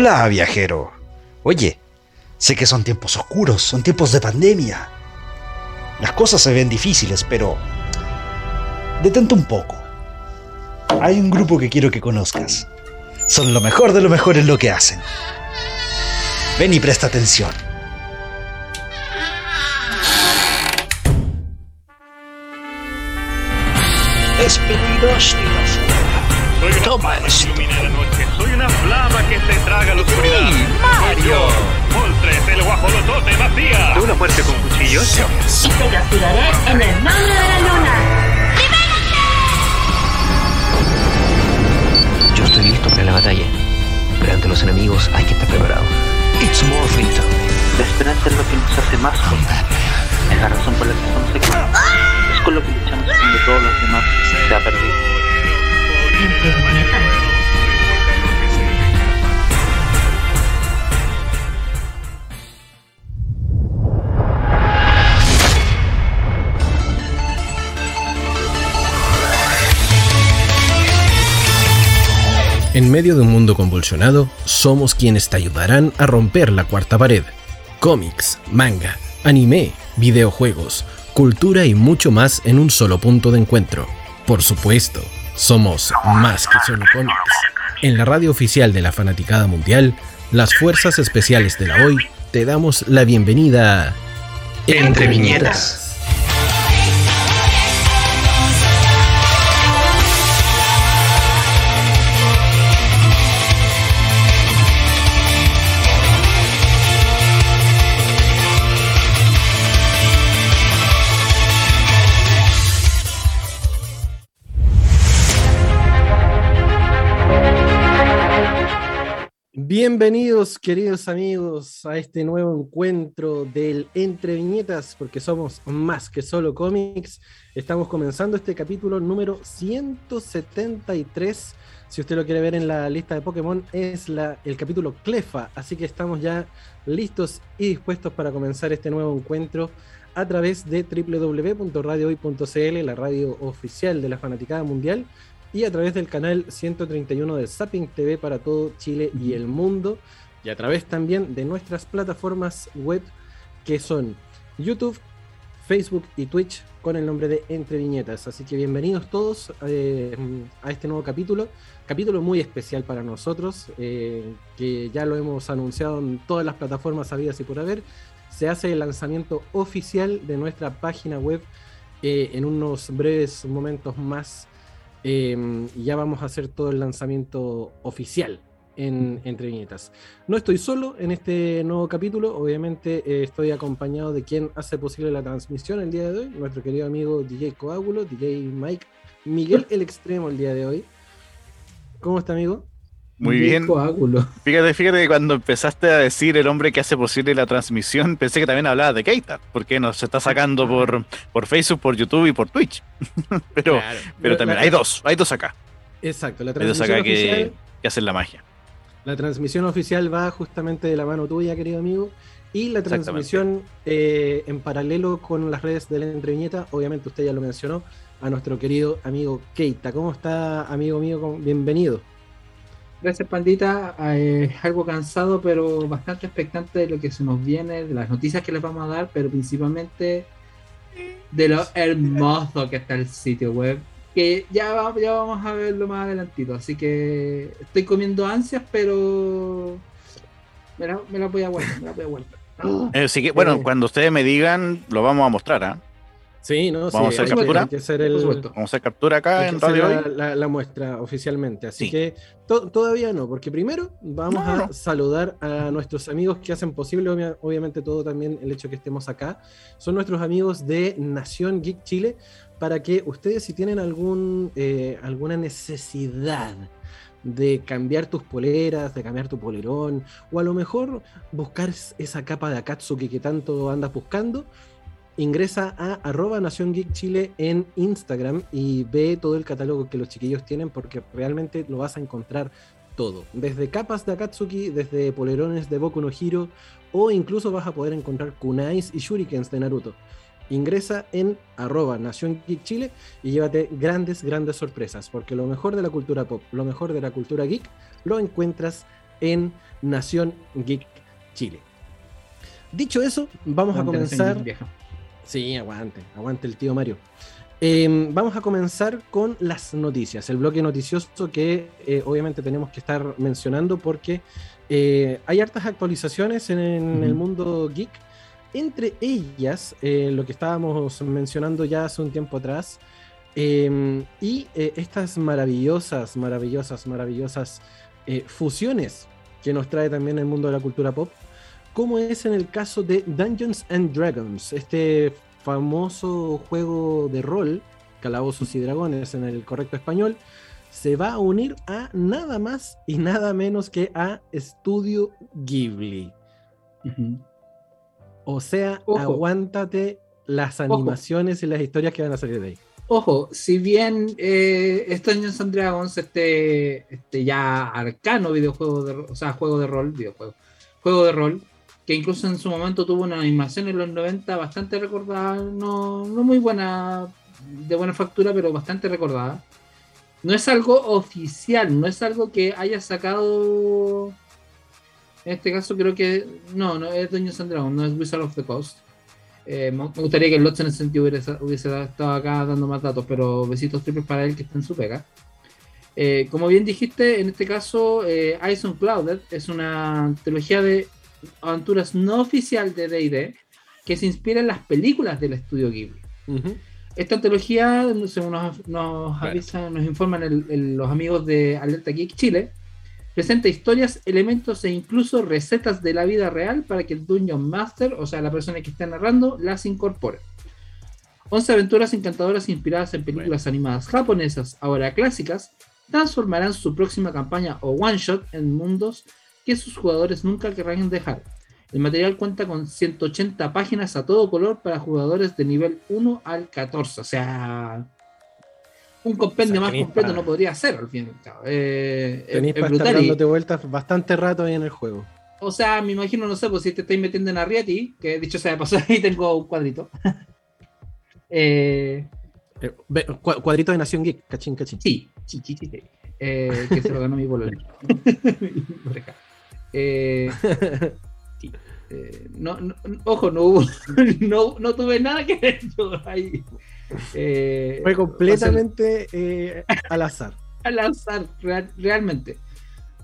Hola, viajero. Oye, sé que son tiempos oscuros, son tiempos de pandemia. Las cosas se ven difíciles, pero... Detente un poco. Hay un grupo que quiero que conozcas. Son lo mejor de lo mejor en lo que hacen. Ven y presta atención. Es peligroso Toma esto. Soy una flama que se traga la oscuridad. ¡Sí, Mario! Moltres, el guajolotote vacía. ¿De una muerte con cuchillos? y te castigaré en el nombre de la luna. Yo estoy listo para la batalla, pero ante los enemigos hay que estar preparado. It's Morphin Time. La esperanza es lo que nos hace más fuertes. Es la razón por la que estamos aquí. Es con lo que luchamos cuando todos los demás se ha perdido. En medio de un mundo convulsionado, somos quienes te ayudarán a romper la cuarta pared. Cómics, manga, anime, videojuegos, cultura y mucho más en un solo punto de encuentro. Por supuesto, somos más que solo cómics. En la radio oficial de la Fanaticada Mundial, las Fuerzas Especiales de la Hoy te damos la bienvenida Entre Viñetas. Bienvenidos queridos amigos a este nuevo encuentro del Entre Viñetas, porque somos más que solo cómics. Estamos comenzando este capítulo número 173. Si usted lo quiere ver en la lista de Pokémon, es la, el capítulo Clefa. Así que estamos ya listos y dispuestos para comenzar este nuevo encuentro a través de www.radiohoy.cl, la radio oficial de la Fanaticada Mundial y a través del canal 131 de Zapping TV para todo Chile y el mundo, y a través también de nuestras plataformas web que son YouTube, Facebook y Twitch con el nombre de Entre Viñetas. Así que bienvenidos todos eh, a este nuevo capítulo, capítulo muy especial para nosotros, eh, que ya lo hemos anunciado en todas las plataformas habidas y por haber. Se hace el lanzamiento oficial de nuestra página web eh, en unos breves momentos más. Eh, ya vamos a hacer todo el lanzamiento oficial en Entre Viñetas. No estoy solo en este nuevo capítulo, obviamente eh, estoy acompañado de quien hace posible la transmisión el día de hoy, nuestro querido amigo DJ Coágulo, DJ Mike, Miguel el Extremo el día de hoy. ¿Cómo está, amigo? Muy bien. Coágulo. Fíjate, fíjate que cuando empezaste a decir el hombre que hace posible la transmisión, pensé que también hablabas de Keita, porque nos está sacando por, por Facebook, por YouTube y por Twitch. pero, Claro. pero también la- hay dos, hay dos acá, Exacto, la hay dos transmisión, acá que, oficial, que hacen la magia. la transmisión oficial va justamente de la mano tuya, querido amigo. Y la transmisión eh, en paralelo con las redes de la entreviñeta, obviamente usted ya lo mencionó, a nuestro querido amigo Keita. ¿Cómo está, amigo mío? ¿Cómo- Bienvenido. Gracias, Pandita. Eh, algo cansado, pero bastante expectante de lo que se nos viene, de las noticias que les vamos a dar, pero principalmente de lo hermoso que está el sitio web. Que ya, va- ya vamos a verlo más adelantito. Así que estoy comiendo ansias, pero me la, me la voy a aguantar. Me la voy a aguantar. Eh, Así que, bueno, Eh. cuando ustedes me digan, lo vamos a mostrar, ¿ah? Sí, ¿no? ¿Vamos a hacer que- captura? Que hacer el. Vamos a hacer captura acá hay que en hacer Radio la, Hoy. la- la muestra oficialmente. Así Sí. que to- todavía no, porque primero vamos No, a no. saludar a nuestros amigos que hacen posible, obvia- obviamente, todo también el hecho que estemos acá. Son nuestros amigos de Nación Geek Chile, para que ustedes, si tienen algún, eh, alguna necesidad de cambiar tus poleras, de cambiar tu polerón, o a lo mejor buscar esa capa de Akatsuki que tanto andas buscando, ingresa a arroba Nación Geek Chile en Instagram y ve todo el catálogo que los chiquillos tienen porque realmente lo vas a encontrar todo. Desde capas de Akatsuki, desde polerones de Boku no Hero o incluso vas a poder encontrar kunais y shurikens de Naruto. Ingresa en arroba Nación Geek Chile y llévate grandes, grandes sorpresas porque lo mejor de la cultura pop, lo mejor de la cultura geek lo encuentras en Nación Geek Chile. Dicho eso, vamos a comenzar. Sí, aguante, aguante el tío Mario. Eh, vamos a comenzar con las noticias, el bloque noticioso que eh, obviamente tenemos que estar mencionando porque eh, hay hartas actualizaciones en, en el mundo geek. Entre ellas, eh, lo que estábamos mencionando ya hace un tiempo atrás, eh, y estas maravillosas, maravillosas, maravillosas fusiones que nos trae también el mundo de la cultura pop, como es en el caso de Dungeons and Dragons, este famoso juego de rol, Calabozos y Dragones en el correcto español, se va a unir a nada más y nada menos que a Studio Ghibli. O sea, Ojo. aguántate las Ojo. animaciones y las historias que van a salir de ahí. Ojo, si bien eh, este Dungeons and Dragons, este, este ya arcano videojuego de o sea, juego de rol, videojuego, juego de rol, que incluso en su momento tuvo una animación en los 90 bastante recordada, no, no muy buena, de buena factura, pero bastante recordada. No es algo oficial, no es algo que haya sacado. En este caso creo que no, no es Dungeons and Dragons, no es Wizard of the Coast. Eh, me gustaría que el Lotz en ese sentido hubiese, estado acá dando más datos, pero besitos triples para él que está en su pega. Eh, como bien dijiste, en este caso, eh, Ice Unclouded es una trilogía de aventuras no oficial de DD que se inspira en las películas del estudio Ghibli. Esta antología, según nos, nos avisan, nos informan el- el- los amigos de Alerta Geek Chile, presenta historias, elementos e incluso recetas de la vida real para que el Dungeon Master, o sea, la persona que está narrando, las incorpore. 11 aventuras encantadoras inspiradas en películas animadas japonesas, ahora clásicas, transformarán su próxima campaña o one shot en mundos que sus jugadores nunca querrán dejar. El material cuenta con 180 páginas a todo color para jugadores de nivel 1 al 14. O sea, un compendio O sea, más completo para- no podría ser al fin y al cabo. Eh, es- Tenéis es para estar dándote vueltas bastante rato ahí en el juego. o sea, me imagino, no sé, pues si te estáis metiendo en Arrietty, que dicho sea de paso, ahí tengo un cuadrito. eh, Eh, cuadrito de Nación Geek, cachín, cachín. sí, sí, sí, sí. Eh, que se lo ganó mi bolón. eh, sí. Eh, no, no- ojo, no, hubo, no, no tuve nada que ver yo ahí. Eh, Fue completamente eh, al azar. al azar, real- realmente.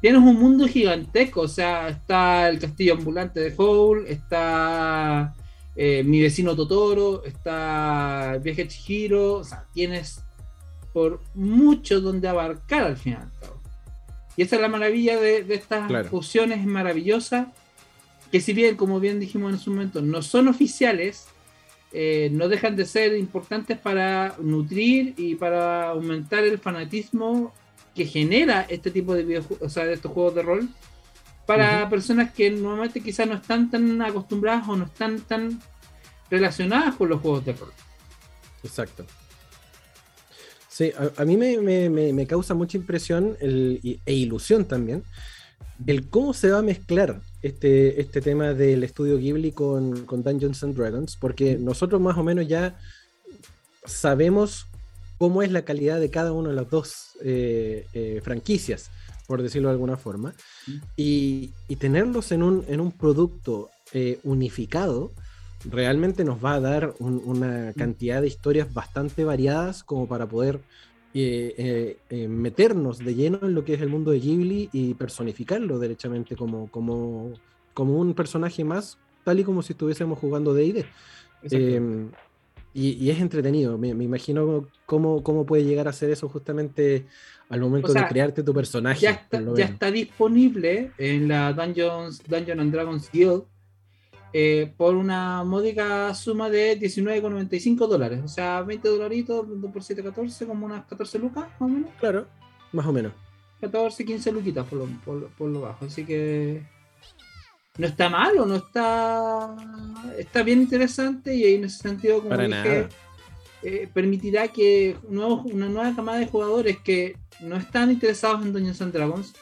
Tienes un mundo gigantesco, o sea, está el castillo ambulante de Howl, está eh, mi vecino Totoro, está el viaje Chihiro, o sea, tienes por mucho donde abarcar al final. cabo. Y esa es la maravilla de, de estas Claro. fusiones maravillosas, que si bien, como bien dijimos en su momento, no son oficiales, eh, no dejan de ser importantes para nutrir y para aumentar el fanatismo que genera este tipo de videojuegos, o sea, de estos juegos de rol, para personas que normalmente quizás no están tan acostumbradas o no están tan relacionadas con los juegos de rol. Exacto. Sí, a, a mí me, me- me- me causa mucha impresión el- e ilusión también el cómo se va a mezclar este, este tema del estudio Ghibli con, con Dungeons and Dragons, porque nosotros más o menos ya sabemos cómo es la calidad de cada una de las dos eh, eh, franquicias, por decirlo de alguna forma, y, y tenerlos en un, en un producto eh, unificado realmente nos va a dar un- una cantidad de historias bastante variadas como para poder eh, eh, eh, meternos de lleno en lo que es el mundo de Ghibli y personificarlo derechamente como, como, como un personaje más, tal y como si estuviésemos jugando D&D. Eh, y, y es entretenido, me, me imagino cómo, cómo puede llegar a ser eso justamente al momento O sea, de crearte tu personaje. ya está disponible en la Dungeons, Dungeon and Dragons Guild eh, por una módica suma de 19,95 dólares. O sea, 20 dolaritos, 2 por 7, 14, como unas 14 lucas, más o menos. Claro, más o menos. 14, 15 luquitas por lo, por, lo- por lo bajo. Así que no está malo, no está. Está bien interesante y en ese sentido, como Para dije, eh, permitirá que nuevos- una nueva camada de jugadores que no están interesados en Dungeons and Dragons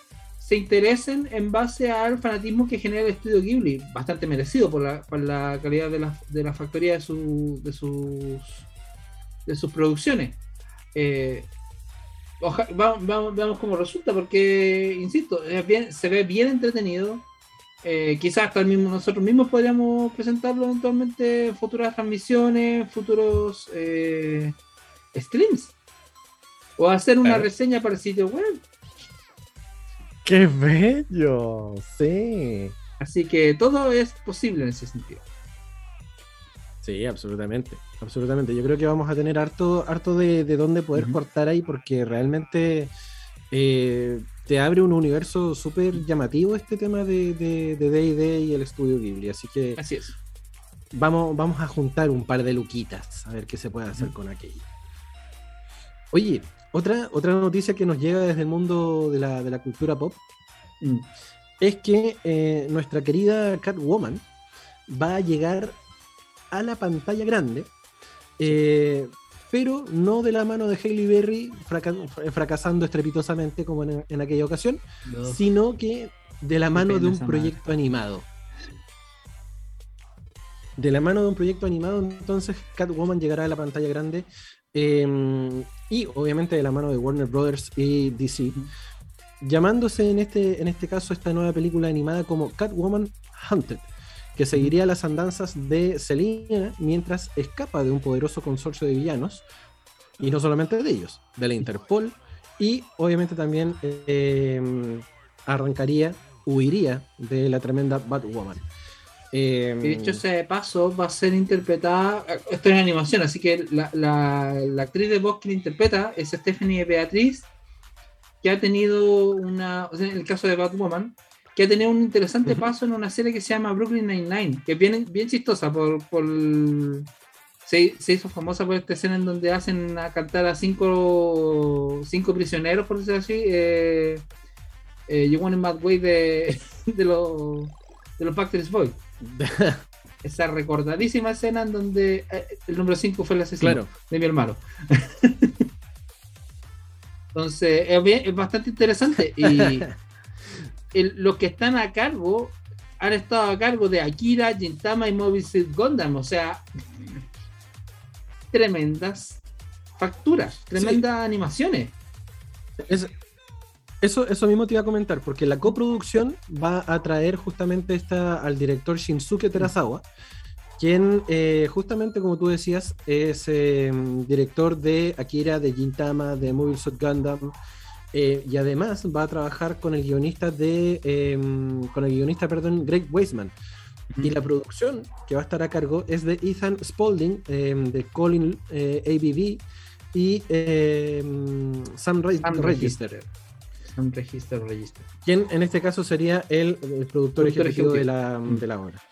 se interesen en base al fanatismo que genera el estudio Ghibli, bastante merecido por la, por la calidad de la, de la factoría de, su- de sus de sus producciones. Eh, oja- va- va- veamos cómo resulta, porque, insisto, es bien- se ve bien entretenido. Eh, quizás hasta el mismo, nosotros mismos podríamos presentarlo eventualmente en futuras transmisiones, futuros eh, streams. O hacer una Claro. reseña para el sitio web. ¡Qué bello! Sí. Así que todo es posible en ese sentido. Sí, absolutamente. Absolutamente. Yo creo que vamos a tener harto, harto de, de dónde poder cortar ahí porque realmente eh, te abre un universo súper llamativo este tema de de de D&D y el estudio Ghibli. Así que Así es. vamos, vamos a juntar un par de luquitas a ver qué se puede hacer con aquello. Oye, otra, otra noticia que nos llega desde el mundo de la, de la cultura pop Mm. es que eh, nuestra querida Catwoman va a llegar a la pantalla grande, eh, pero no de la mano de Hailey Berry fraca- fracasando estrepitosamente como en, en aquella ocasión, sino que de la mano de un proyecto animado. De la mano de un proyecto animado, entonces Catwoman llegará a la pantalla grande eh, y obviamente de la mano de Warner Brothers y DC, llamándose en este, en este caso esta nueva película animada como Catwoman Hunted, que seguiría las andanzas de Selina mientras escapa de un poderoso consorcio de villanos, y no solamente de ellos, de la Interpol, y obviamente también eh, arrancaría, huiría de la tremenda Batwoman. Eh, Y dicho sea de paso, va a ser interpretada. Esto es en animación, así que la, la- la actriz de voz que la interpreta es Stephanie Beatriz, que ha tenido una. O sea, en el caso de Batwoman, que ha tenido un interesante paso en una serie que se llama Brooklyn Nine-Nine, que es bien, bien chistosa. por, por se, se hizo famosa por esta escena en donde hacen a cantar a cinco, cinco prisioneros, por decirlo así. Eh, eh, You Want Mad Way de, de los de los Backstreet Boys esa recordadísima escena en donde eh, el número 5 fue el asesino Claro. de mi hermano. Entonces, es, bien- es bastante interesante. Y el- los que están a cargo han estado a cargo de Akira, Gintama y Mobile Suit Gundam. O sea, tremendas facturas, tremendas animaciones. Es- eso, eso mismo te iba a comentar, porque la coproducción va a traer justamente esta, al director Shinsuke Terasawa, quien eh, justamente como tú decías es eh, director de Akira, de Gintama, de Mobile Suit Gundam, eh, y además va a trabajar con el guionista de eh, con el guionista, perdón, Greg Weisman. Y la producción que va a estar a cargo es de Ethan Spalding, eh, de Colin eh, ABV y eh, Sam, Re- Sam Register, Un registro, registro. quien en este caso sería el, el productor, Productor ejecutivo, de ejecutivo. la, Mm. de la obra.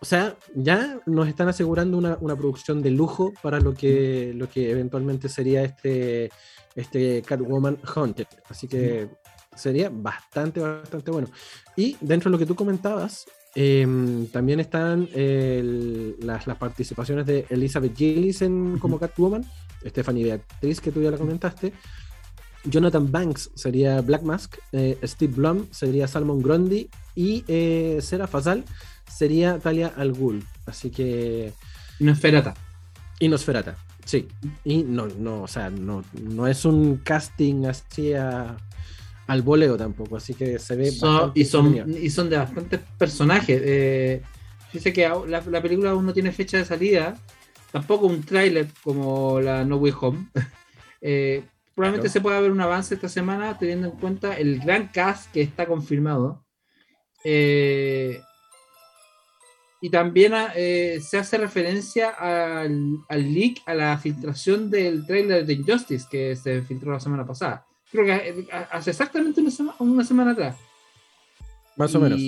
O sea, ya nos están asegurando una, una producción de lujo para lo que, lo que eventualmente sería este, este Catwoman Haunted. Así que sería bastante, bastante bueno. Y dentro de lo que tú comentabas, em, también están el- las, las participaciones de Elizabeth Gillis en, como Catwoman, Stephanie Beatriz, que tú ya la comentaste. Jonathan Banks sería Black Mask, eh, Steve Blum sería Salmon Grundy y eh, Sarah Fazal sería Talia Al Ghul. Así que. Inosferata. Y Nosferata, sí. Y no, no, o sea, no, no es un casting así a- al voleo tampoco, así que se ve. Bastante y, son, y son de bastantes personajes. Eh, fíjese que la película aún no tiene fecha de salida, tampoco un tráiler como la No Way Home. Eh, probablemente Claro. se pueda ver un avance esta semana teniendo en cuenta el gran cast que está confirmado. Eh, y también ah, eh, se hace referencia al, al leak, a la filtración del tráiler de Injustice que se filtró la semana pasada. Creo que eh, hace exactamente una, sema- una semana atrás. Más o menos.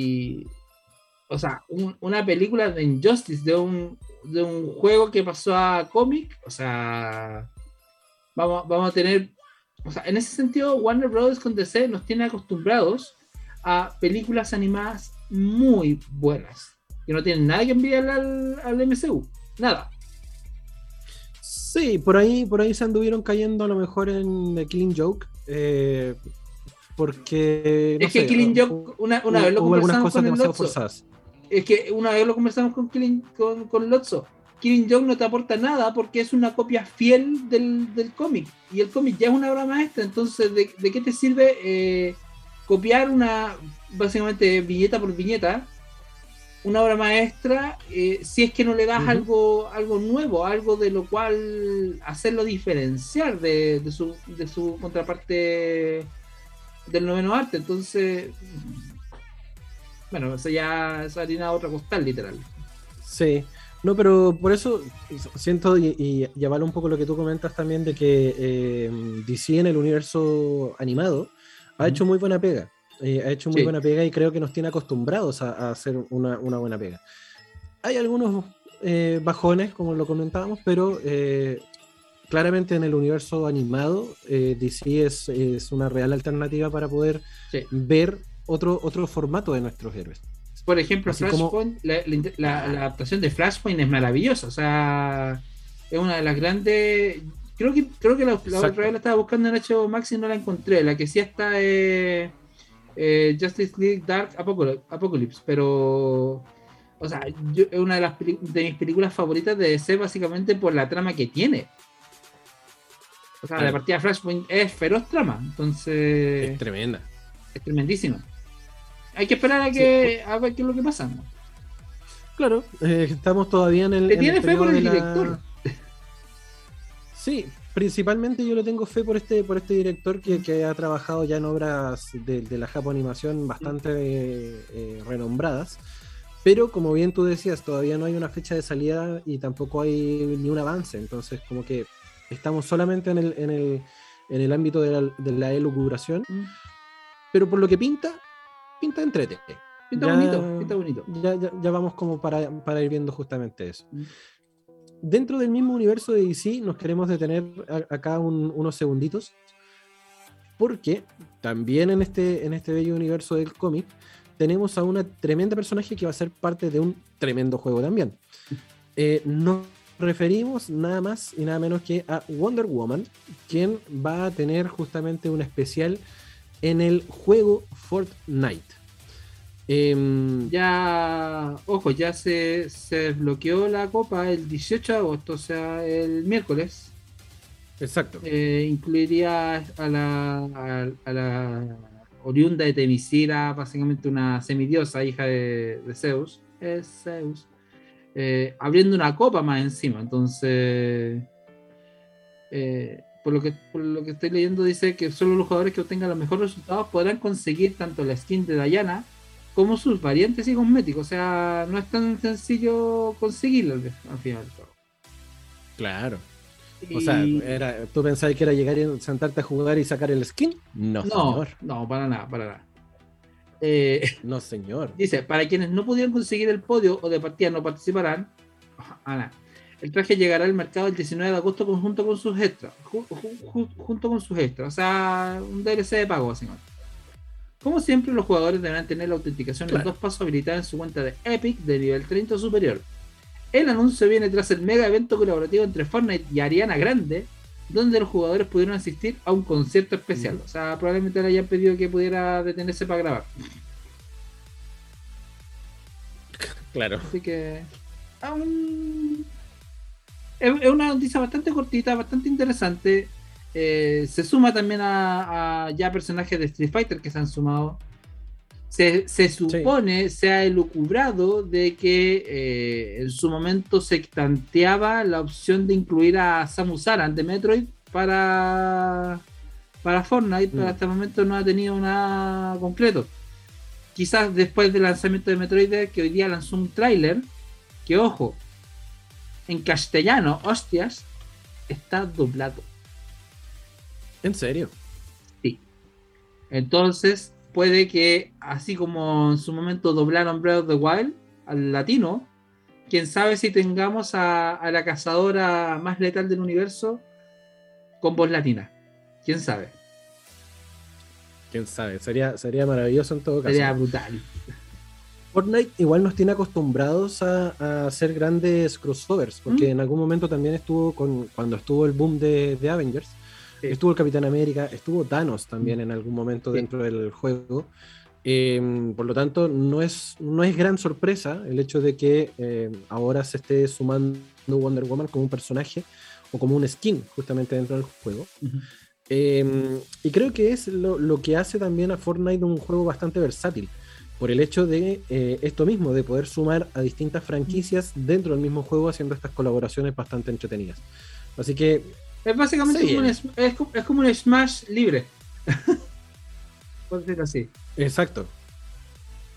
O sea, un- una película de Injustice, de un, de un juego que pasó a cómic, o sea, vamos, vamos a tener, o sea, en ese sentido, Warner Brothers con DC nos tiene acostumbrados a películas animadas muy buenas, que no tienen nada que enviar al, al MCU, nada. Sí, por ahí, por ahí se anduvieron cayendo a lo mejor en The Killing Joke. eh, porque. no es que Killing Joke, una, una hubo- vez lo hubo algunas conversamos cosas con demasiado Lotso. forzadas. Es que una vez lo conversamos con, Killing- con, con Lotso, Killing Joke no te aporta nada porque es una copia fiel del, del cómic. Y el cómic ya es una obra maestra. Entonces, ¿de, de qué te sirve eh, copiar una, básicamente, viñeta por viñeta? Una obra maestra, eh, si es que no le das algo, algo nuevo, algo de lo cual hacerlo diferenciar de, de su, de su contraparte del noveno arte. Entonces, bueno, eso ya es harina otra costal, literal. Sí, no, pero por eso siento y, y, y avalo un poco lo que tú comentas también de que eh, DC en el universo animado ha hecho muy buena pega. eh, ha hecho muy Sí. buena pega y creo que nos tiene acostumbrados a, a hacer una, una buena pega. Hay algunos eh, bajones, como lo comentábamos, pero eh, claramente en el universo animado DC es, es una real alternativa para poder Sí. ver otro, otro formato de nuestros héroes. Por ejemplo, Así Flashpoint, la, la- la- la adaptación de Flashpoint es maravillosa. O sea, es una de las grandes. Creo que creo que la, otra vez la estaba buscando en HBO Max y no la encontré. La que sí está es eh, Justice League Dark Apocalypse, pero. O sea, yo- es una de, las de mis películas favoritas de DC básicamente por la trama que tiene. O sea, la partida Flashpoint es feroz trama, entonces Es tremenda. es tremendísima. Hay que esperar a que a ver qué es lo que pasa. ¿no? Claro, eh, estamos todavía en el. ¿Le en tiene el fe por el la- director? Sí, principalmente yo le tengo fe por este, por este director que, que ha trabajado ya en obras de, de la Japo Animación bastante eh, eh, renombradas. Pero como bien tú decías, todavía no hay una fecha de salida y tampoco hay ni un avance. Entonces, como que estamos solamente en el, en el, en el ámbito de la, de la elucubración. Mm. Pero por lo que pinta, pinta entrete. Pinta Ya- bonito, pinta bonito. Ya, ya, ya vamos como para, para ir viendo justamente eso. Mm. Dentro del mismo universo de DC nos queremos detener a- acá un- unos segunditos, porque también en este, en este bello universo del cómic tenemos a una tremenda personaje que va a ser parte de un tremendo juego también. Eh, nos referimos nada más y nada menos que a Wonder Woman, quien va a tener justamente un especial en el juego Fortnite. Em, Ya, ojo, ya se, se desbloqueó la copa el 18 de agosto, o sea, el miércoles. exacto. Eh, incluiría a la, a, a la oriunda de Temisira, básicamente una semidiosa, hija de, de Zeus. Es Zeus. eh, abriendo una copa más encima. Entonces, eh, por, lo que, por lo que estoy leyendo, dice que solo los jugadores que obtengan los mejores resultados podrán conseguir tanto la skin de Diana como sus variantes y cosméticos. O sea, no es tan sencillo conseguirlo al, al final. del cabo. Claro. O sea, era, ¿tú pensabas que era llegar y sentarte a jugar y sacar el skin? No, no, señor. no, para nada, para nada. Eh, No, señor. Dice, para quienes no pudieron conseguir el podio o de partida no participarán, Ana, el traje llegará al mercado el 19 de agosto junto con sus extras. ju- ju- ju- junto con sus extras. O sea, un DLC de pago, básicamente. Como siempre, los jugadores deberán tener la autenticación en Claro. dos pasos habilitada en su cuenta de Epic de nivel 30 o superior. El anuncio viene tras el mega evento colaborativo entre Fortnite y Ariana Grande, donde los jugadores pudieron asistir a un concierto especial. O sea, probablemente le hayan pedido que pudiera detenerse para grabar. Claro. Así que. aún- Es, una noticia bastante cortita, bastante interesante. Eh, se suma también a, a ya personajes de Street Fighter que se han sumado. Se, se supone, se ha elucubrado de que eh, en su momento se tanteaba la opción de incluir a Samus Aran de Metroid para, para Fortnite, pero Mm. hasta el momento no ha tenido nada concreto quizás después del lanzamiento de Metroid, que hoy día lanzó un tráiler, que ojo, en castellano, hostias, está doblado. ¿En serio? Sí. Entonces, puede que, así como en su momento doblaron Breath of the Wild al latino, quién sabe si tengamos a, a la cazadora más letal del universo con voz latina. ¿Quién sabe? ¿Quién sabe? Sería, sería maravilloso en todo caso. Sería brutal. Fortnite igual nos tiene acostumbrados a, a hacer grandes crossovers, porque Mm. en algún momento también estuvo con cuando estuvo el boom de, de Avengers, Sí. estuvo el Capitán América, estuvo Thanos también en algún momento Sí. dentro del juego. Eh, por lo tanto, no es, no es gran sorpresa el hecho de que eh, ahora se esté sumando Wonder Woman como un personaje o como un skin justamente dentro del juego. Eh, y creo que es lo, lo que hace también a Fortnite un juego bastante versátil, por el hecho de eh, esto mismo, de poder sumar a distintas franquicias dentro del mismo juego haciendo estas colaboraciones bastante entretenidas. Así que Es básicamente como un, es, es como- es como un Smash libre. Por decirlo así. Exacto.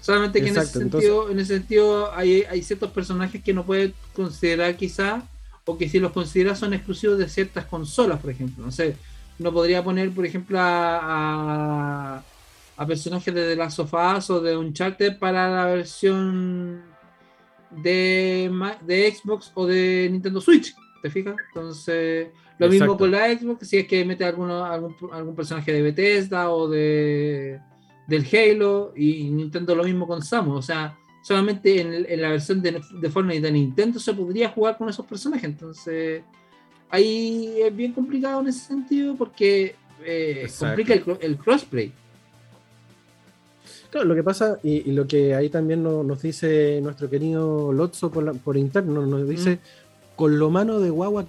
Solamente que Exacto, en ese sentido, en ese sentido hay, hay ciertos personajes que no puedes considerar quizá, o que si los consideras son exclusivos de ciertas consolas, por ejemplo. No sé, no podría poner, por ejemplo, a, a, a personajes de The Last of Us o de Uncharted para la versión de, de Xbox o de Nintendo Switch, ¿te fijas? Entonces, lo mismo con la Xbox, si es que mete alguno, algún, algún personaje de Bethesda o de del Halo y Nintendo lo mismo con Samus, o sea, solamente en, en la versión de, de Fortnite de Nintendo se podría jugar con esos personajes, entonces ahí es bien complicado en ese sentido porque eh, complica el, el crossplay. Claro, lo que pasa, y, y lo que ahí también no- nos dice nuestro querido Lotso por, la- por interno, nos dice, con lo mano de guagua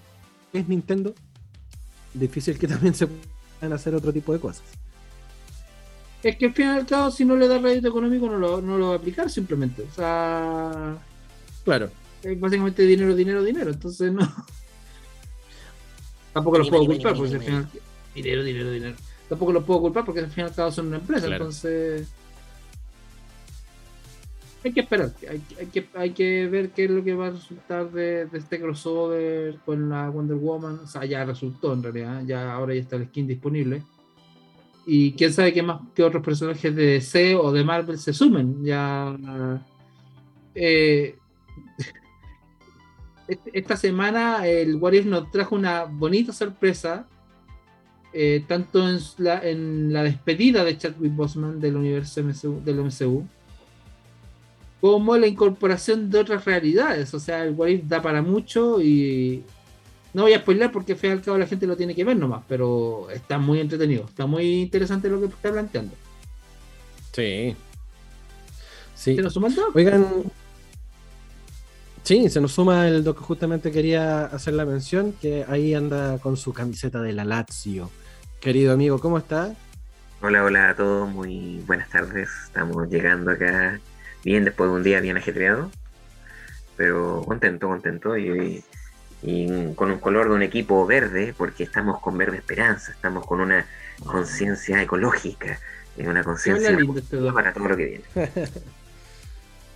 que es Nintendo, difícil que también se puedan hacer otro tipo de cosas. Es que al fin y al cabo, si no le da rédito económico, no lo, no lo va a aplicar simplemente. O sea, Claro. es básicamente dinero, dinero, dinero. Entonces, no. Tampoco los puedo culpar porque al final. Dinero, dinero, dinero. Tampoco los puedo culpar porque al fin y al cabo son una empresa. Claro. Entonces. Hay que esperar. Hay, que, ver qué es lo que va a resultar de, este crossover con la Wonder Woman. O sea, ya resultó en realidad. Ya ahora ya está el skin disponible. Y quién sabe qué más que otros personajes de DC o de Marvel se sumen. Ya. eh, este- esta semana el What nos trajo una bonita sorpresa. eh, tanto en la, en la despedida de Chadwick Boseman del universo MCU, del MCU, como la incorporación de otras realidades. O sea, el What If da para mucho y no voy a spoiler porque al fin y al cabo la gente lo tiene que ver nomás, pero está muy entretenido, está muy interesante lo que está planteando. Sí. Sí. ¿Se nos suma el doc? Oigan, sí, se nos suma el doc que justamente quería hacer la mención, que ahí anda con su camiseta de la Lazio. Querido amigo, ¿cómo está? Hola, hola a todos, muy buenas tardes. Estamos llegando acá bien después de un día bien ajetreado, pero contento, contento y, y con un color de un equipo verde, porque estamos con verde esperanza, estamos con una conciencia ecológica y una conciencia Habla este para todo lo que viene.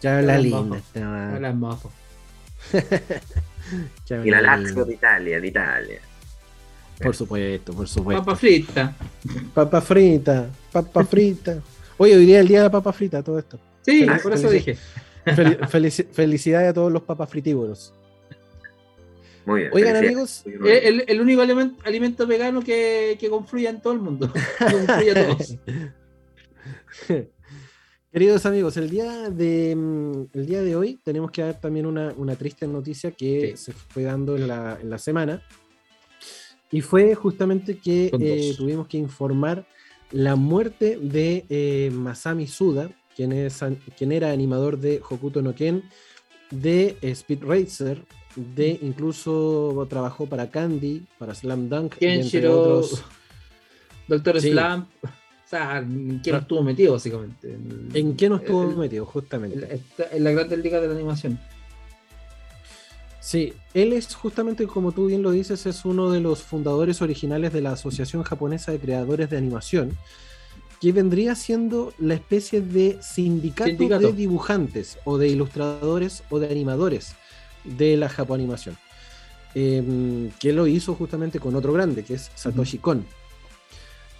Ya habla linda. Hola, majo. ya Y la habla Lazio de Italia, de Italia. Por supuesto, por supuesto. Papa frita. Papa frita, papa frita. Oye, hoy día es el día de la papa frita, todo esto. Sí, por eso dije. Fel- felici- felicidades a todos los papas fritívoros. Muy bien. Oigan, amigos, Eh, El, el único alimento, alimento vegano que, que confluye en todo el mundo. Que confluye a todos. Queridos amigos, el día de, mm, el día de hoy tenemos que dar también una, una triste noticia que se fue dando en la, en la semana. Y fue justamente que eh, tuvimos que informar la muerte de eh, Masami Suda, quien, es, quien era animador de Hokuto no Ken, de Speed Racer, de incluso trabajó para Candy, para Slam Dunk, y entre Kenshiro, otros. Doctor Sí. Slam. O sea, ¿en quién estuvo metido, básicamente? En, ¿En qué no estuvo el- metido, justamente? en, la Grandes Ligas de la Animación. Sí, él es justamente como tú bien lo dices, es uno de los fundadores originales de la Asociación Japonesa de Creadores de Animación, que vendría siendo la especie de sindicato, Sindicato. de dibujantes o de ilustradores o de animadores de la Japoanimación. Eh, que lo hizo justamente con otro grande, que es Satoshi Kon.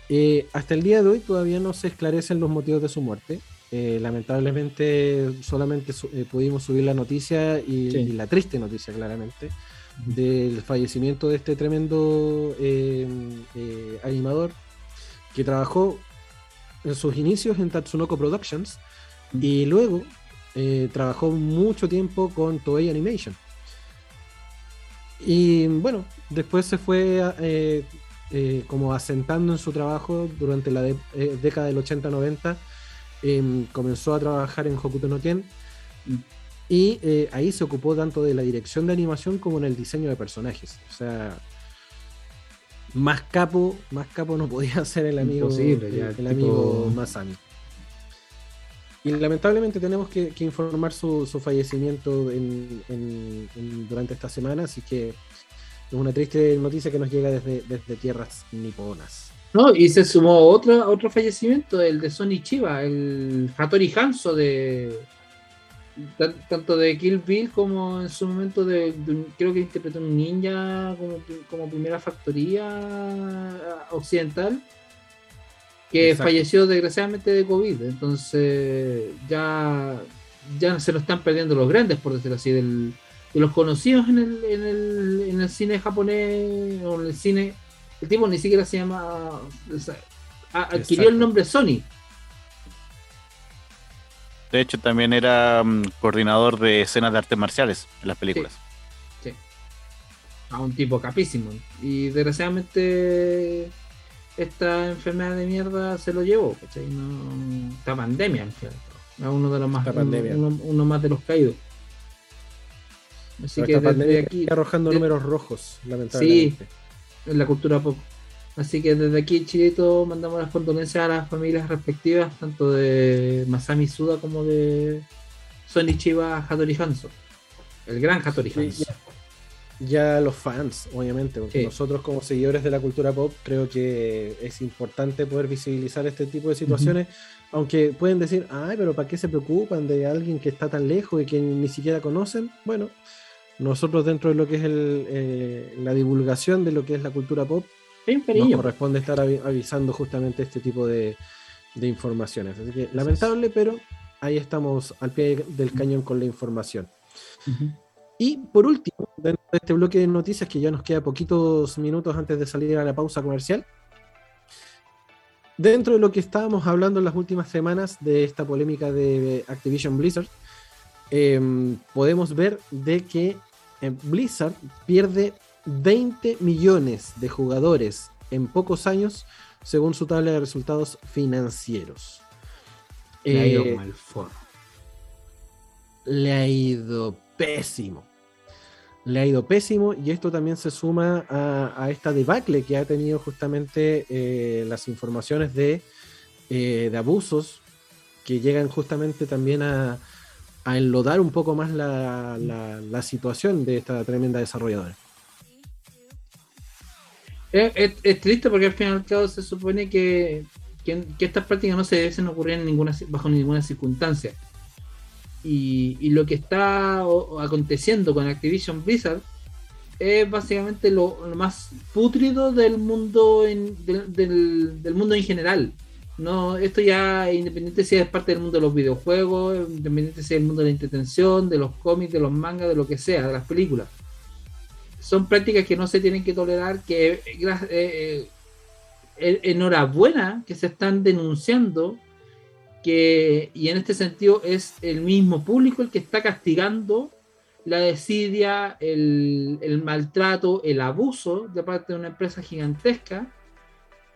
Eh, hasta el día de hoy todavía no se esclarecen los motivos de su muerte. Eh, lamentablemente solamente su- eh, pudimos subir la noticia y, Sí. y la triste noticia claramente del fallecimiento de este tremendo eh, eh, animador que trabajó en sus inicios en Tatsunoko Productions y luego eh, trabajó mucho tiempo con Toei Animation. Y bueno, después se fue eh, eh, como asentando en su trabajo durante la de- década del 80-90 em, comenzó a trabajar en Hokuto no Ken y eh, ahí se ocupó tanto de la dirección de animación como en el diseño de personajes. O sea, más capo, más capo no podía ser el amigo, Imposible, ya, el, tipo- amigo Masami. Y lamentablemente tenemos que, que informar su, su fallecimiento en- en- en- durante esta semana, así que es una triste noticia que nos llega desde, desde tierras niponas. No, y se sumó otra, otro fallecimiento, el de Sony Chiba, el Hattori Hanzo de tanto de Kill Bill como en su momento de, creo que interpretó un ninja como, como primera factoría occidental que Exacto. falleció desgraciadamente de COVID. Entonces ya, ya se lo están perdiendo los grandes, por decirlo así, del, de los conocidos en el, en, el, en el cine japonés o en el cine. El tipo ni siquiera se llama. o sea, a- adquirió Exacto. el nombre Sony. De hecho, también era mm, coordinador de escenas de artes marciales en las películas. a un tipo capísimo. Y desgraciadamente esta enfermedad de mierda se lo llevó, ¿cachai? No, esta pandemia, al final. Es uno de los más, pandemia. uno, uno más de los caídos. Así Pero que desde aquí, está arrojando de- números rojos, lamentablemente. en la cultura pop. Así que desde aquí, Chilito, mandamos las condolencias a las familias respectivas, tanto de Masami Suda como de Sony Chiba Hattori Hanzo. El gran Hattori Hanzo. ya, ya los fans, obviamente, porque Sí. nosotros como seguidores de la cultura pop creo que es importante poder visibilizar este tipo de situaciones, aunque pueden decir, ay, pero ¿para qué se preocupan de alguien que está tan lejos y que ni siquiera conocen? Bueno, nosotros dentro de lo que es el, eh, la divulgación de lo que es la cultura pop, nos corresponde estar avi- avisando justamente este tipo de, de informaciones. Así que lamentable, pero ahí estamos al pie del cañón con la información. Y por último, dentro de este bloque de noticias que ya nos queda poquitos minutos antes de salir a la pausa comercial, dentro de lo que estábamos hablando en las últimas semanas de esta polémica de Activision Blizzard, em, podemos ver de que eh, Blizzard pierde 20 millones de jugadores en pocos años según su tabla de resultados financieros. Le ha ido Eh, el forro. le ha ido pésimo. Le ha ido pésimo y esto también se suma a, a esta debacle que ha tenido justamente eh, las informaciones de, eh, de abusos que llegan justamente también a, a enlodar un poco más la, la- la situación de esta tremenda desarrolladora. Es, triste porque al fin y al cabo se supone que, que, estas prácticas no se deben ocurrir en ninguna, bajo ninguna circunstancia. Y, lo que está aconteciendo con Activision Blizzard es básicamente lo, lo más putrido del mundo en, del, del- del mundo en general. No, esto ya independiente si es parte del mundo de los videojuegos, independiente si es el mundo de la entretención, de los cómics, de los mangas, de lo que sea, de las películas son prácticas que no se tienen que tolerar, que eh, eh, eh, enhorabuena que se están denunciando, que, y en este sentido es el mismo público el que está castigando la desidia, el, el maltrato, el abuso de parte de una empresa gigantesca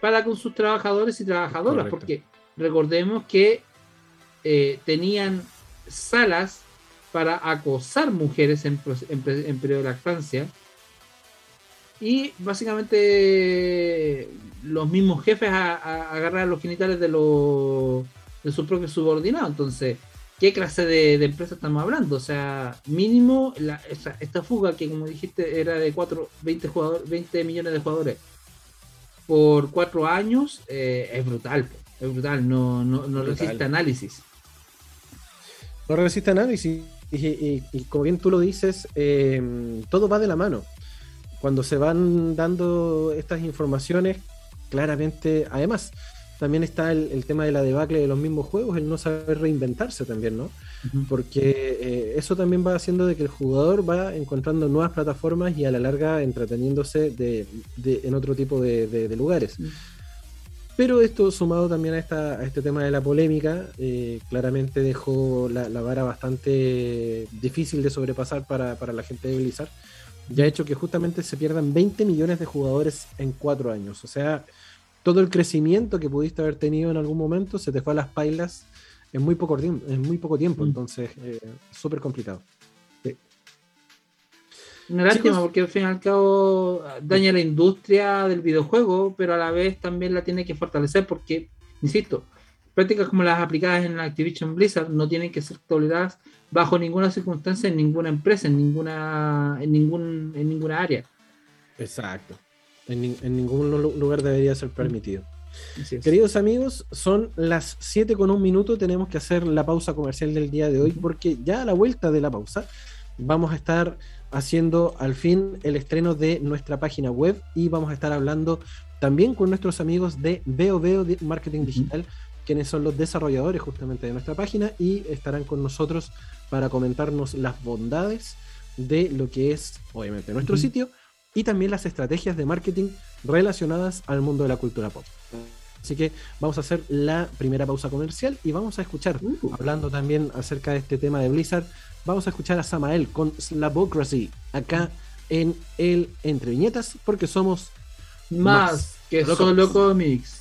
para con sus trabajadores y trabajadoras, Correcto. porque recordemos que eh, tenían salas para acosar mujeres en, en en periodo de lactancia y básicamente los mismos jefes a, a- agarrar los genitales de los de sus propios subordinados. Entonces, ¿qué clase de, de empresa estamos hablando? O sea, mínimo la- esa- esta fuga que como dijiste era de 4, 20, jugadores, 20 millones de jugadores por cuatro años eh, es brutal. Es brutal, no, no, no Brutal. resiste análisis. No resiste análisis y, y- y como bien tú lo dices, eh, todo va de la mano. Cuando se van dando estas informaciones, claramente, además, también está el, el tema de la debacle de los mismos juegos, el no saber reinventarse también, ¿no? Porque eh, eso también va haciendo de que el jugador va encontrando nuevas plataformas y a la larga entreteniéndose de, de- en otro tipo de, lugares. Pero esto sumado también a, esta, a este tema de la polémica, eh, claramente dejó la, la vara bastante difícil de sobrepasar para, para la gente de Blizzard. Ya ha hecho que justamente se pierdan 20 millones de jugadores en cuatro años. O sea, todo el crecimiento que pudiste haber tenido en algún momento se te fue a las pailas en muy poco tiempo, en muy poco tiempo Mm. entonces eh, súper complicado. Una lástima Chicos. porque al fin y al cabo daña la industria del videojuego, pero a la vez también la tiene que fortalecer porque, insisto, prácticas como las aplicadas en Activision Blizzard no tienen que ser toleradas bajo ninguna circunstancia en ninguna empresa, en ninguna, en ningún, en ninguna área. Exacto. En, en ningún lu- lugar debería ser permitido. Queridos amigos, son las 7 con un minuto. Tenemos que hacer la pausa comercial del día de hoy porque ya a la vuelta de la pausa vamos a estar haciendo al fin el estreno de nuestra página web y vamos a estar hablando también con nuestros amigos de Veo Veo Marketing Digital, quienes son los desarrolladores justamente de nuestra página y estarán con nosotros para comentarnos las bondades de lo que es obviamente nuestro sitio y también las estrategias de marketing relacionadas al mundo de la cultura pop. Así que vamos a hacer la primera pausa comercial y vamos a escuchar, Uh. hablando también acerca de este tema de Blizzard, vamos a escuchar a Samael con Slavocracy acá en el Entre Viñetas, porque somos Más que Solo solo cómics.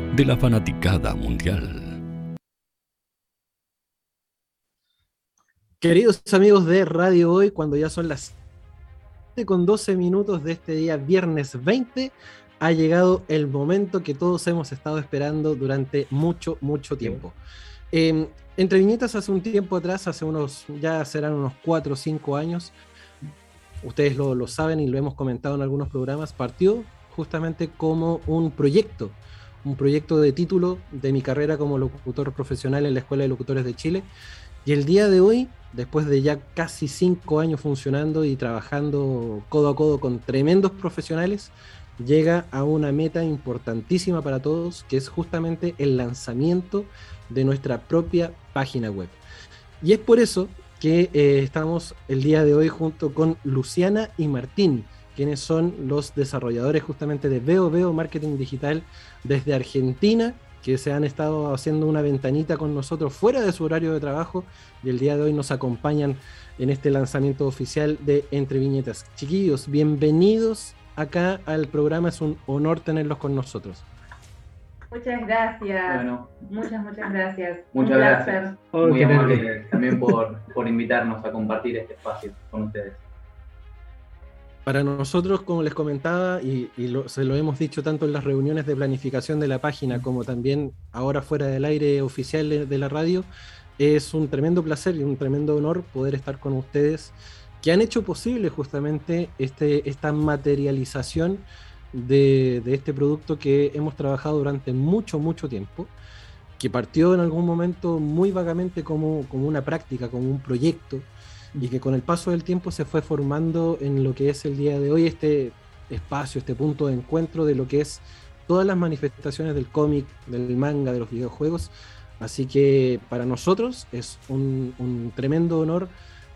de la fanaticada mundial. Queridos amigos de Radio Hoy, cuando ya son las con 12 minutos de este día viernes 20, ha llegado el momento que todos hemos estado esperando durante mucho, mucho tiempo. Em, entre viñetas hace un tiempo atrás, hace unos, ya serán unos 4 o 5 años, ustedes lo, lo saben y lo hemos comentado en algunos programas, partió justamente como un proyecto, un proyecto de título de mi carrera como locutor profesional en la Escuela de Locutores de Chile. Y el día de hoy, después de ya casi cinco años funcionando y trabajando codo a codo con tremendos profesionales, llega a una meta importantísima para todos, que es justamente el lanzamiento de nuestra propia página web. Y es por eso que eh, estamos el día de hoy junto con Luciana y Martín, quienes son los desarrolladores justamente de Veo Veo Marketing Digital desde Argentina, que se han estado haciendo una ventanita con nosotros fuera de su horario de trabajo y el día de hoy nos acompañan en este lanzamiento oficial de Entre Viñetas. Chiquillos, bienvenidos acá al programa, es un honor tenerlos con nosotros. Muchas gracias. muchas, muchas gracias. Muchas gracias. Muy amable también por, por invitarnos a compartir este espacio con ustedes. Para nosotros, como les comentaba, y, se lo hemos dicho tanto en las reuniones de planificación de la página como también ahora fuera del aire oficial de, la radio, es un tremendo placer y un tremendo honor poder estar con ustedes que han hecho posible justamente este, esta materialización de, este producto que hemos trabajado durante mucho, mucho tiempo, que partió en algún momento muy vagamente como, como una práctica, como un proyecto, y que con el paso del tiempo se fue formando en lo que es el día de hoy este espacio, este punto de encuentro de lo que es todas las manifestaciones del cómic, del manga, de los videojuegos. Así que para nosotros es un, tremendo honor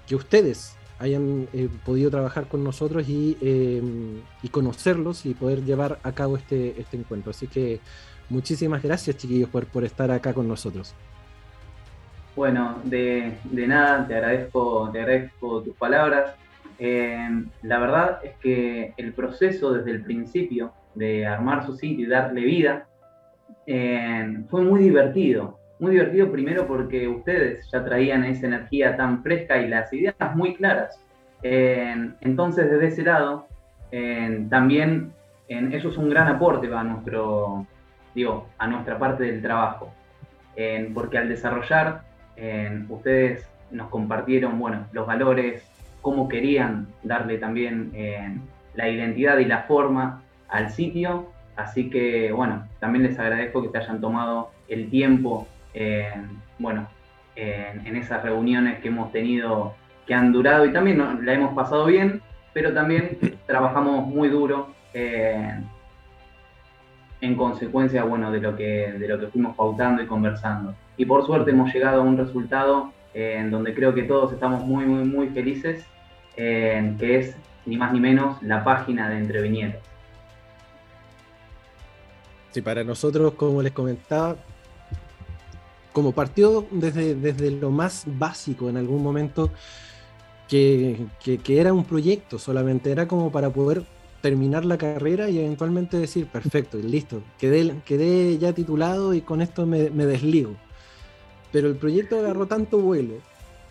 que ustedes hayan eh, podido trabajar con nosotros em, y, conocerlos y poder llevar a cabo este, este encuentro. Así que muchísimas gracias chiquillos por, por estar acá con nosotros. Bueno, de, nada, te agradezco, tus palabras. Eh, la verdad es que el proceso desde el principio de armar su sitio y darle vida eh, fue muy divertido. Muy divertido primero porque ustedes ya traían esa energía tan fresca y las ideas muy claras. Eh, entonces, desde ese lado, también eso es un gran aporte a nuestro, digo, a nuestra parte del trabajo. porque al desarrollar ustedes nos compartieron, bueno, los valores, cómo querían darle también la identidad y la forma al sitio. Así que, bueno, también les agradezco que se hayan tomado el tiempo, bueno, en esas reuniones que hemos tenido, que han durado y también la hemos pasado bien, pero también trabajamos muy duro en consecuencia, bueno, de lo que, de lo que fuimos pautando y conversando y por suerte hemos llegado a un resultado eh, en donde creo que todos estamos muy, muy, muy felices, eh, que es ni más ni menos la página de Entre Viñetas. Sí, para nosotros, como les comentaba, como partió desde, desde lo más básico en algún momento, que, que, era un proyecto solamente, era como para poder terminar la carrera y eventualmente decir, perfecto, listo, quedé, quedé ya titulado y con esto me, me desligo. Pero el proyecto agarró tanto vuelo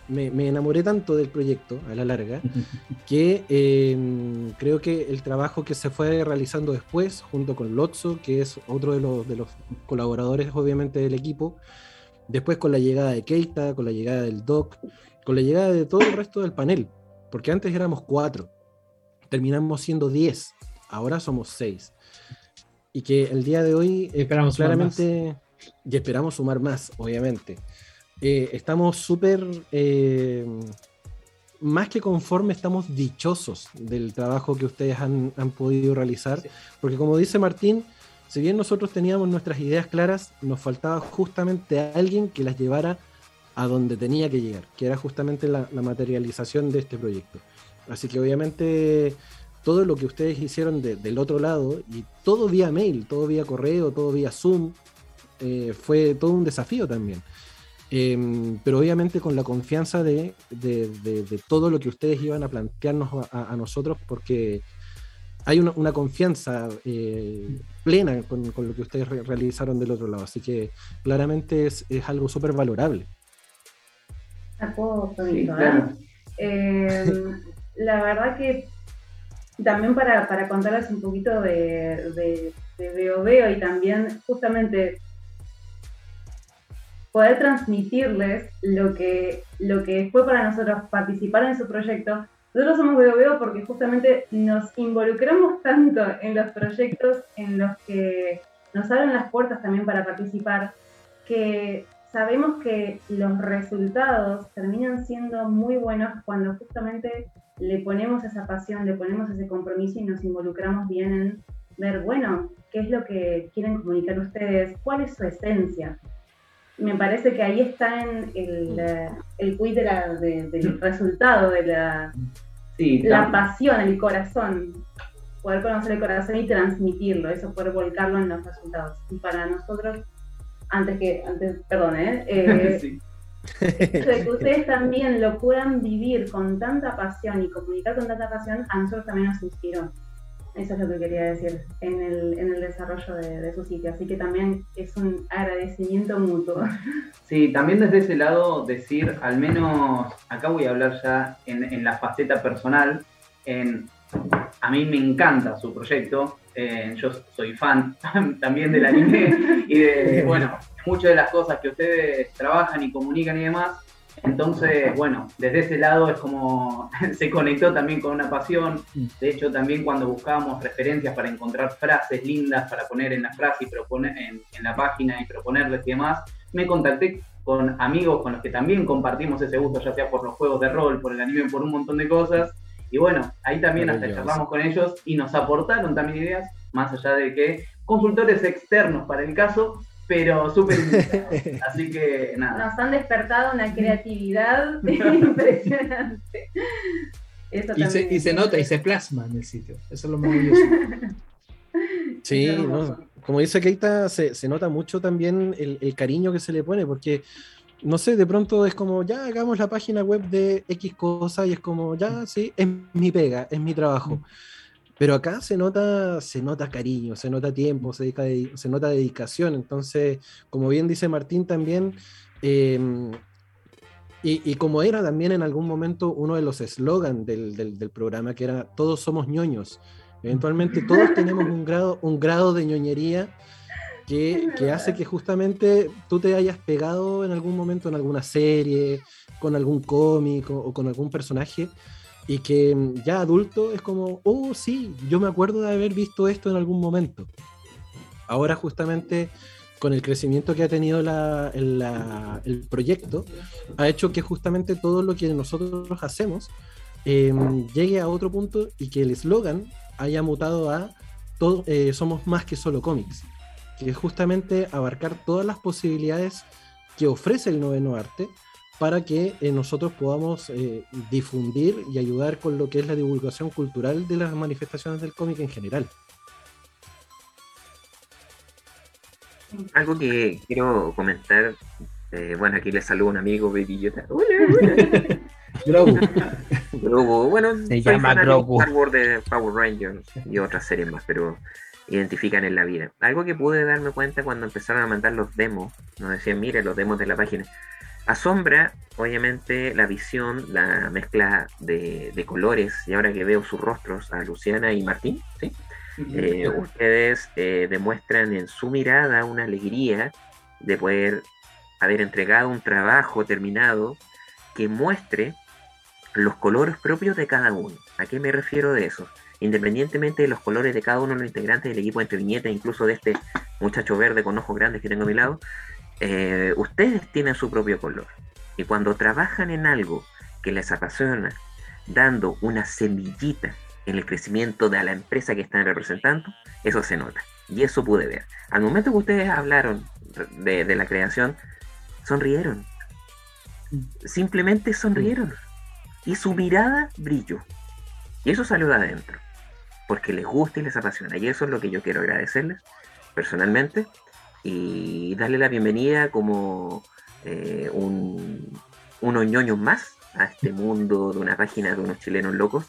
me, enamoré tanto del proyecto a la larga que em, creo que el trabajo que se fue realizando después, junto con Lotso, que es otro de los, de los colaboradores obviamente del equipo, después con la llegada de Keita, con la llegada del Doc, con la llegada de todo el resto del panel, porque antes éramos cuatro, terminamos siendo diez, ahora somos seis. Y que el día de hoy esperamos claramente, y esperamos sumar más, obviamente. Eh, estamos súper, eh, más que conformes, estamos dichosos del trabajo que ustedes han, podido realizar, porque como dice Martín, si bien nosotros teníamos nuestras ideas claras, nos faltaba justamente alguien que las llevara a donde tenía que llegar, que era justamente la, materialización de este proyecto. Así que obviamente todo lo que ustedes hicieron del otro lado, y todo vía mail, todo vía correo, todo vía Zoom, eh, fue todo un desafío también. Em, pero obviamente con la confianza de, todo lo que ustedes iban a plantearnos a, nosotros, porque hay una, confianza eh, plena con, lo que ustedes realizaron del otro lado. Así que claramente es, algo súper valorable. Em, la verdad que también para, contarles un poquito de, de, de y también justamente poder transmitirles lo que, lo que fue para nosotros participar en su proyecto. Nosotros somos Veo porque justamente nos involucramos tanto en los proyectos en los que nos abren las puertas también para participar, que sabemos que los resultados terminan siendo muy buenos cuando justamente le ponemos esa pasión, le ponemos ese compromiso y nos involucramos bien en ver, bueno, qué es lo que quieren comunicar ustedes, cuál es su esencia me parece que ahí está en el, el quiz del resultado, de la, la pasión, el corazón. Poder conocer el corazón y transmitirlo, eso, poder volcarlo en los resultados. Y para nosotros, antes que, antes, perdón, ¿eh? eh que ustedes también lo puedan vivir con tanta pasión y comunicar con tanta pasión, a nosotros también nos inspiró. Eso es lo que quería decir en el, en el desarrollo de, su sitio. Así que también es un agradecimiento mutuo. Sí, también desde ese lado decir, al menos acá voy a hablar ya en, en la faceta personal. En, a mí me encanta su proyecto. Eh, yo soy fan también del anime y de, bueno, muchas de las cosas que ustedes trabajan y comunican y demás. Entonces, bueno, desde ese lado es como se conectó también con una pasión. De hecho, también cuando buscábamos referencias para encontrar frases lindas para poner en la frase y proponer en, la página y proponerles y demás, me contacté con amigos con los que también compartimos ese gusto, ya sea por los juegos de rol, por el anime, por un montón de cosas. Y bueno, ahí también hasta charlamos con ellos y nos aportaron también ideas, más allá de que consultores externos para el caso, pero súper Así que nada. Nos han despertado una creatividad impresionante. y, se, nota y se plasma en el sitio. Eso es lo maravilloso. Sí, como dice Keita, se, se, nota mucho también el, el, cariño que se le pone, porque, no sé, de pronto es como, ya hagamos la página web de X cosa y es como, ya, sí, es mi pega, es mi trabajo. Pero acá se nota, se nota cariño, se nota tiempo, se, se nota dedicación. Entonces, como bien dice Martín también, em, y, como era también en algún momento uno de los eslogans del, del, programa, que era todos somos ñoños. Eventualmente todos tenemos un grado, un grado de ñoñería que, que, hace que justamente tú te hayas pegado en algún momento en alguna serie, con algún cómic o con algún personaje y que mm, ya adulto es como, oh sí, yo me acuerdo de haber visto esto en algún momento. Ahora justamente con el crecimiento que ha tenido el proyecto, ha hecho que justamente todo lo que nosotros hacemos em, llegue a otro punto y que el eslogan haya mutado a eh, somos más que solo cómics, que es justamente abarcar todas las posibilidades que ofrece el noveno arte para que eh, nosotros podamos eh, difundir y ayudar con lo que es la divulgación cultural de las manifestaciones del cómic en general. Algo que quiero comentar, eh, bueno, aquí les saludo un amigo, Baby Hola, hola. bueno, se llama Grogu. Star Wars de Power Rangers y otras series más, pero identifican en la vida. Algo que pude darme cuenta cuando empezaron a mandar los demos, nos decían, mire, los demos de la página. Asombra, obviamente, la visión, la mezcla de, colores, y ahora que veo sus rostros, a Luciana y Martín, ¿sí? Eh, ustedes eh, demuestran en su mirada una alegría de poder haber entregado un trabajo terminado que muestre los colores propios de cada uno. ¿A qué me refiero de eso? Independientemente de los colores de cada uno de los integrantes del equipo entre viñetas, incluso de este muchacho verde con ojos grandes que tengo a mi lado, eh, ustedes tienen su propio color. Y cuando trabajan en algo que les apasiona, dando una semillita en el crecimiento de la empresa que están representando, eso se nota. Y eso pude ver. Al momento que ustedes hablaron de, la creación, sonrieron. Simplemente sonrieron. Y su mirada brilló. Y eso salió de adentro. Porque les gusta y les apasiona. Y eso es lo que yo quiero agradecerles personalmente. Y darle la bienvenida como eh, un, unos ñoños más a este mundo de una página de unos chilenos locos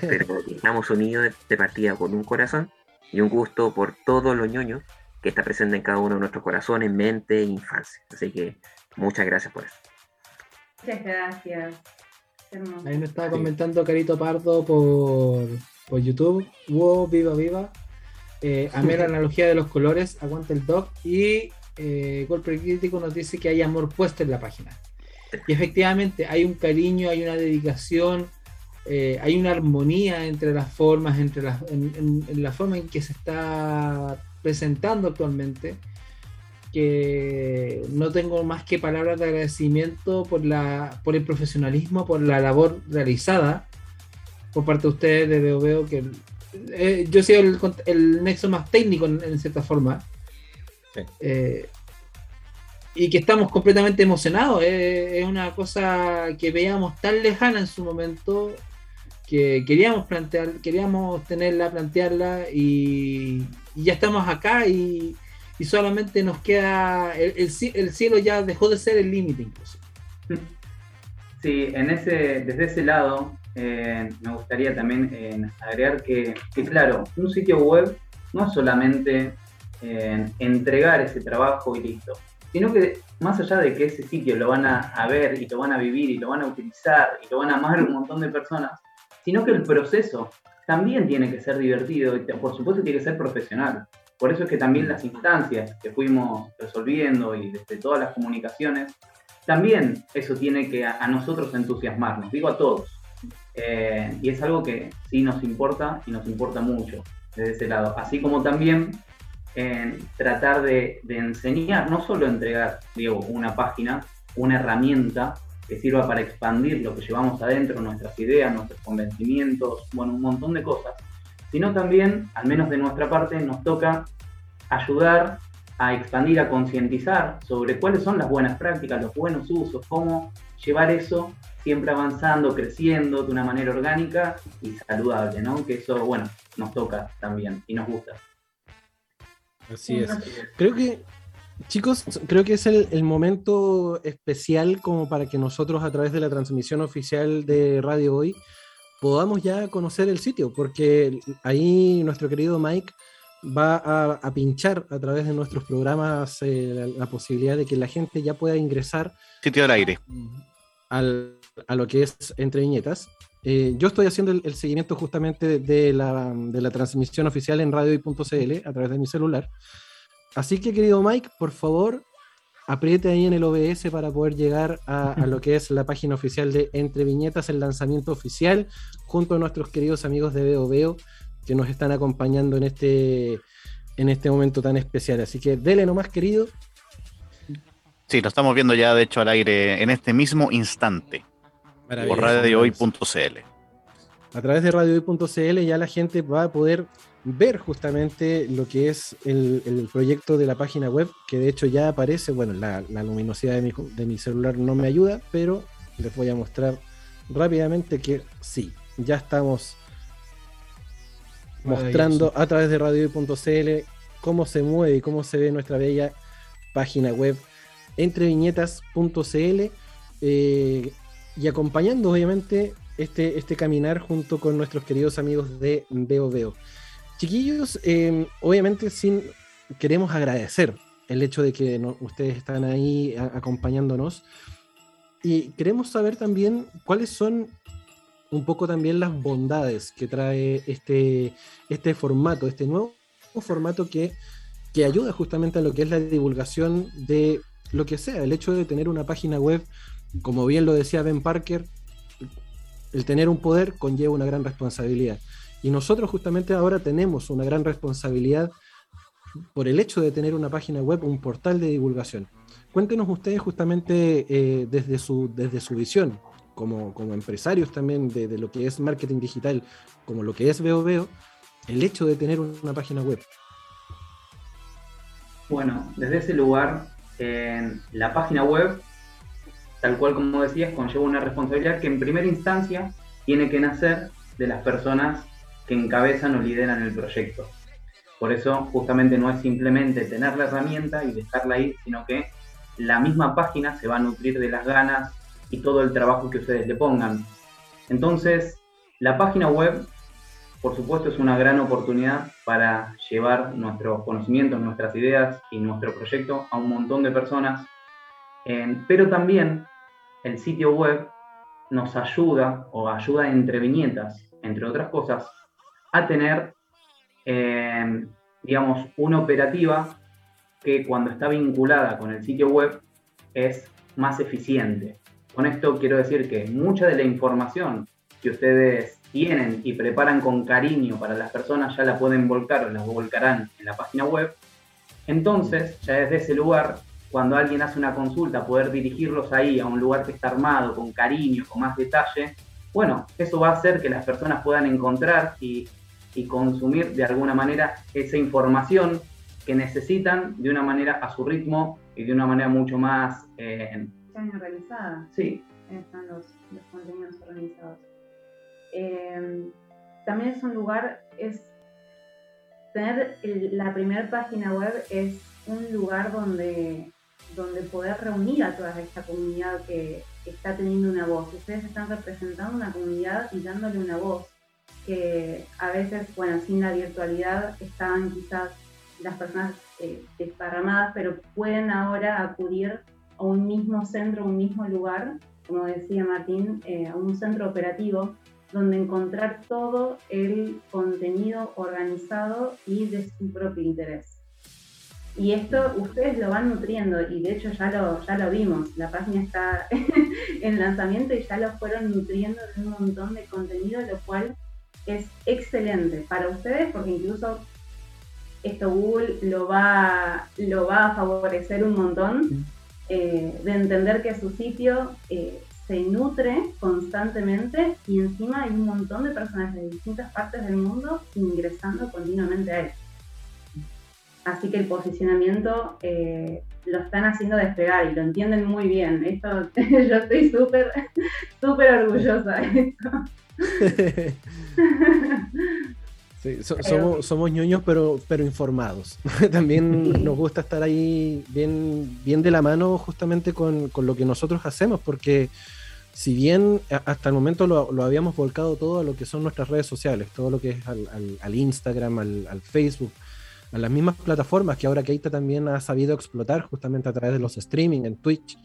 pero estamos unidos de partida con un corazón y un gusto por todos los ñoños que está presente en cada uno de nuestros corazones, mente e infancia. Así que muchas gracias por eso. Muchas gracias. Ahí nos estaba comentando Carito Pardo por, por YouTube. Wow, viva, viva. Eh, amé la analogía de los colores, aguanta el doc. Y eh, Golpe Crítico nos dice que hay amor puesto en la página. Y efectivamente, hay un cariño, hay una dedicación, eh, hay una armonía entre las formas, entre en, la forma en que se está presentando actualmente, que no tengo más que palabras de agradecimiento por, la, por el profesionalismo, por la labor realizada por parte de ustedes de Veo Veo, que eh, yo soy el, el, nexo más técnico en, cierta forma. Eh, y que estamos completamente emocionados. es una cosa que veíamos tan lejana en su momento que queríamos plantear, queríamos tenerla, plantearla y, ya estamos acá y, solamente nos queda, el, cielo ya dejó de ser el límite incluso. Sí, en ese, desde ese lado eh, me gustaría también eh, agregar que, claro, un sitio web no es solamente eh, entregar ese trabajo y listo, sino que más allá de que ese sitio lo van a, a, ver y lo van a vivir y lo van a utilizar y lo van a amar un montón de personas, sino que el proceso también tiene que ser divertido y por supuesto tiene que ser profesional. Por eso es que también las instancias que fuimos resolviendo y desde todas las comunicaciones, también eso tiene que a, nosotros entusiasmarnos, digo a todos. Eh, y es algo que sí nos importa y nos importa mucho desde ese lado. Así como también en tratar de, de, enseñar, no solo entregar, digo, una página, una herramienta que sirva para expandir lo que llevamos adentro, nuestras ideas, nuestros convencimientos, bueno, un montón de cosas, sino también, al menos de nuestra parte, nos toca ayudar a expandir, a concientizar sobre cuáles son las buenas prácticas, los buenos usos, cómo llevar eso siempre avanzando, creciendo de una manera orgánica y saludable, ¿no? Que eso, bueno, nos toca también y nos gusta. Así es. Creo que Chicos, creo que es el, momento especial como para que nosotros a través de la transmisión oficial de Radio Hoy podamos ya conocer el sitio, porque ahí nuestro querido Mike va a, pinchar a través de nuestros programas eh, la, posibilidad de que la gente ya pueda ingresar. Sitio al aire. Al, a lo que es Entre Viñetas. Eh, yo estoy haciendo el, seguimiento justamente de la, de la transmisión oficial en radiohoy.cl a través de mi celular. Así que, querido Mike, por favor, apriete ahí en el OBS para poder llegar a, lo que es la página oficial de Entre Viñetas, el lanzamiento oficial, junto a nuestros queridos amigos de Veo Veo, que nos están acompañando en este, en este momento tan especial. Así que dele nomás, querido. Sí, lo estamos viendo ya, de hecho, al aire en este mismo instante. Por radiohoy.cl. A través de radiohoy.cl ya la gente va a poder ver justamente lo que es el, proyecto de la página web, que de hecho ya aparece, bueno, la, luminosidad de mi, de mi, celular no me ayuda, pero les voy a mostrar rápidamente que sí, ya estamos mostrando a través de radio.cl cómo se mueve y cómo se ve nuestra bella página web. Entreviñetas.cl eh, y acompañando obviamente este, este caminar junto con nuestros queridos amigos de Veo Veo. Chiquillos, em, obviamente sin, queremos agradecer el hecho de que ustedes están ahí acompañándonos y queremos saber también cuáles son un poco también las bondades que trae este, este formato, este nuevo formato que, que ayuda justamente a lo que es la divulgación de lo que sea, el hecho de tener una página web, como bien lo decía Ben Parker, el tener un poder conlleva una gran responsabilidad. Y nosotros justamente ahora tenemos una gran responsabilidad por el hecho de tener una página web, un portal de divulgación. Cuéntenos ustedes justamente eh, desde, su, desde su visión, como, como empresarios también de, lo que es marketing digital, como lo que es Veo Veo, el hecho de tener una página web. Bueno, desde ese lugar, en la página web, tal cual como decías, conlleva una responsabilidad que en primera instancia tiene que nacer de las personas que encabezan o lideran el proyecto. Por eso justamente no es simplemente tener la herramienta y dejarla ahí, sino que la misma página se va a nutrir de las ganas y todo el trabajo que ustedes le pongan. Entonces, la página web, por supuesto, es una gran oportunidad para llevar nuestros conocimientos, nuestras ideas y nuestro proyecto a un montón de personas. pero también el sitio web nos ayuda o ayuda entre viñetas, entre otras cosas, a tener, eh, digamos, una operativa que cuando está vinculada con el sitio web es más eficiente. Con esto quiero decir que mucha de la información que ustedes tienen y preparan con cariño para las personas ya la pueden volcar o la volcarán en la página web. Entonces, ya desde ese lugar, cuando alguien hace una consulta, poder dirigirlos ahí a un lugar que está armado con cariño, con más detalle, bueno, eso va a hacer que las personas puedan encontrar y y consumir de alguna manera esa información que necesitan de una manera a su ritmo y de una manera mucho más... Eh, organizada. Sí. Están los, contenidos organizados. Eh, también es un lugar, es tener la primera página web es un lugar donde, donde poder reunir a toda esta comunidad que está teniendo una voz. Ustedes están representando una comunidad y dándole una voz que a veces, bueno, sin la virtualidad estaban quizás las personas eh, desparramadas, pero pueden ahora acudir a un mismo centro, un mismo lugar, como decía Martín, eh, a un centro operativo donde encontrar todo el contenido organizado y de su propio interés. Y esto ustedes lo van nutriendo y de hecho ya lo, ya lo vimos, la página está en lanzamiento y ya lo fueron nutriendo de un montón de contenido, lo cual es excelente para ustedes porque incluso esto Google lo va, lo va a favorecer un montón eh, de entender que su sitio eh, se nutre constantemente y encima hay un montón de personas de distintas partes del mundo ingresando continuamente a él. Así que el posicionamiento eh, lo están haciendo despegar y lo entienden muy bien. Esto yo estoy súper, súper orgullosa de esto. somos, somos ñoños, pero, pero informados. También nos gusta estar ahí bien, bien de la mano justamente con, lo que nosotros hacemos, porque si bien hasta el momento lo, habíamos volcado todo a lo que son nuestras redes sociales, todo lo que es al, Instagram, al, Facebook, a las mismas plataformas que ahora Keita también ha sabido explotar justamente a través de los streaming en Twitch.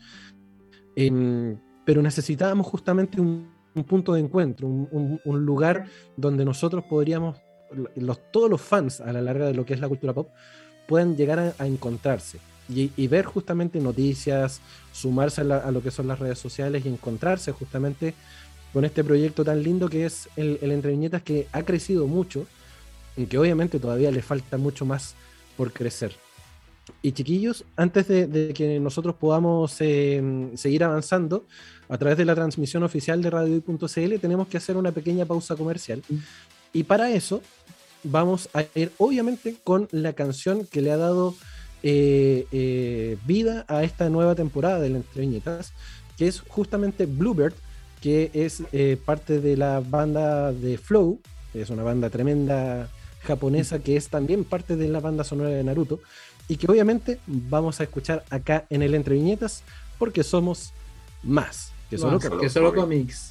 Em, pero necesitábamos justamente un, un punto de encuentro, un, lugar donde nosotros podríamos, los, todos los fans a la larga de lo que es la cultura pop, puedan llegar a, encontrarse y, ver justamente noticias, sumarse a, lo que son las redes sociales y encontrarse justamente con este proyecto tan lindo que es el, el Entre Viñetas que ha crecido mucho y que obviamente todavía le falta mucho más por crecer. Y chiquillos, antes de, que nosotros podamos em, seguir avanzando a través de la transmisión oficial de radio.cl, tenemos que hacer una pequeña pausa comercial. Mm. Y para eso vamos a ir obviamente con la canción que le ha dado eh, eh, vida a esta nueva temporada de Entre Viñetas, que es justamente Bluebird, que es eh, parte de la banda de Flow, es una banda tremenda japonesa que es también parte de la banda sonora de Naruto y que obviamente vamos a escuchar acá en el Entre Viñetas porque somos más que solo, que solo cómics.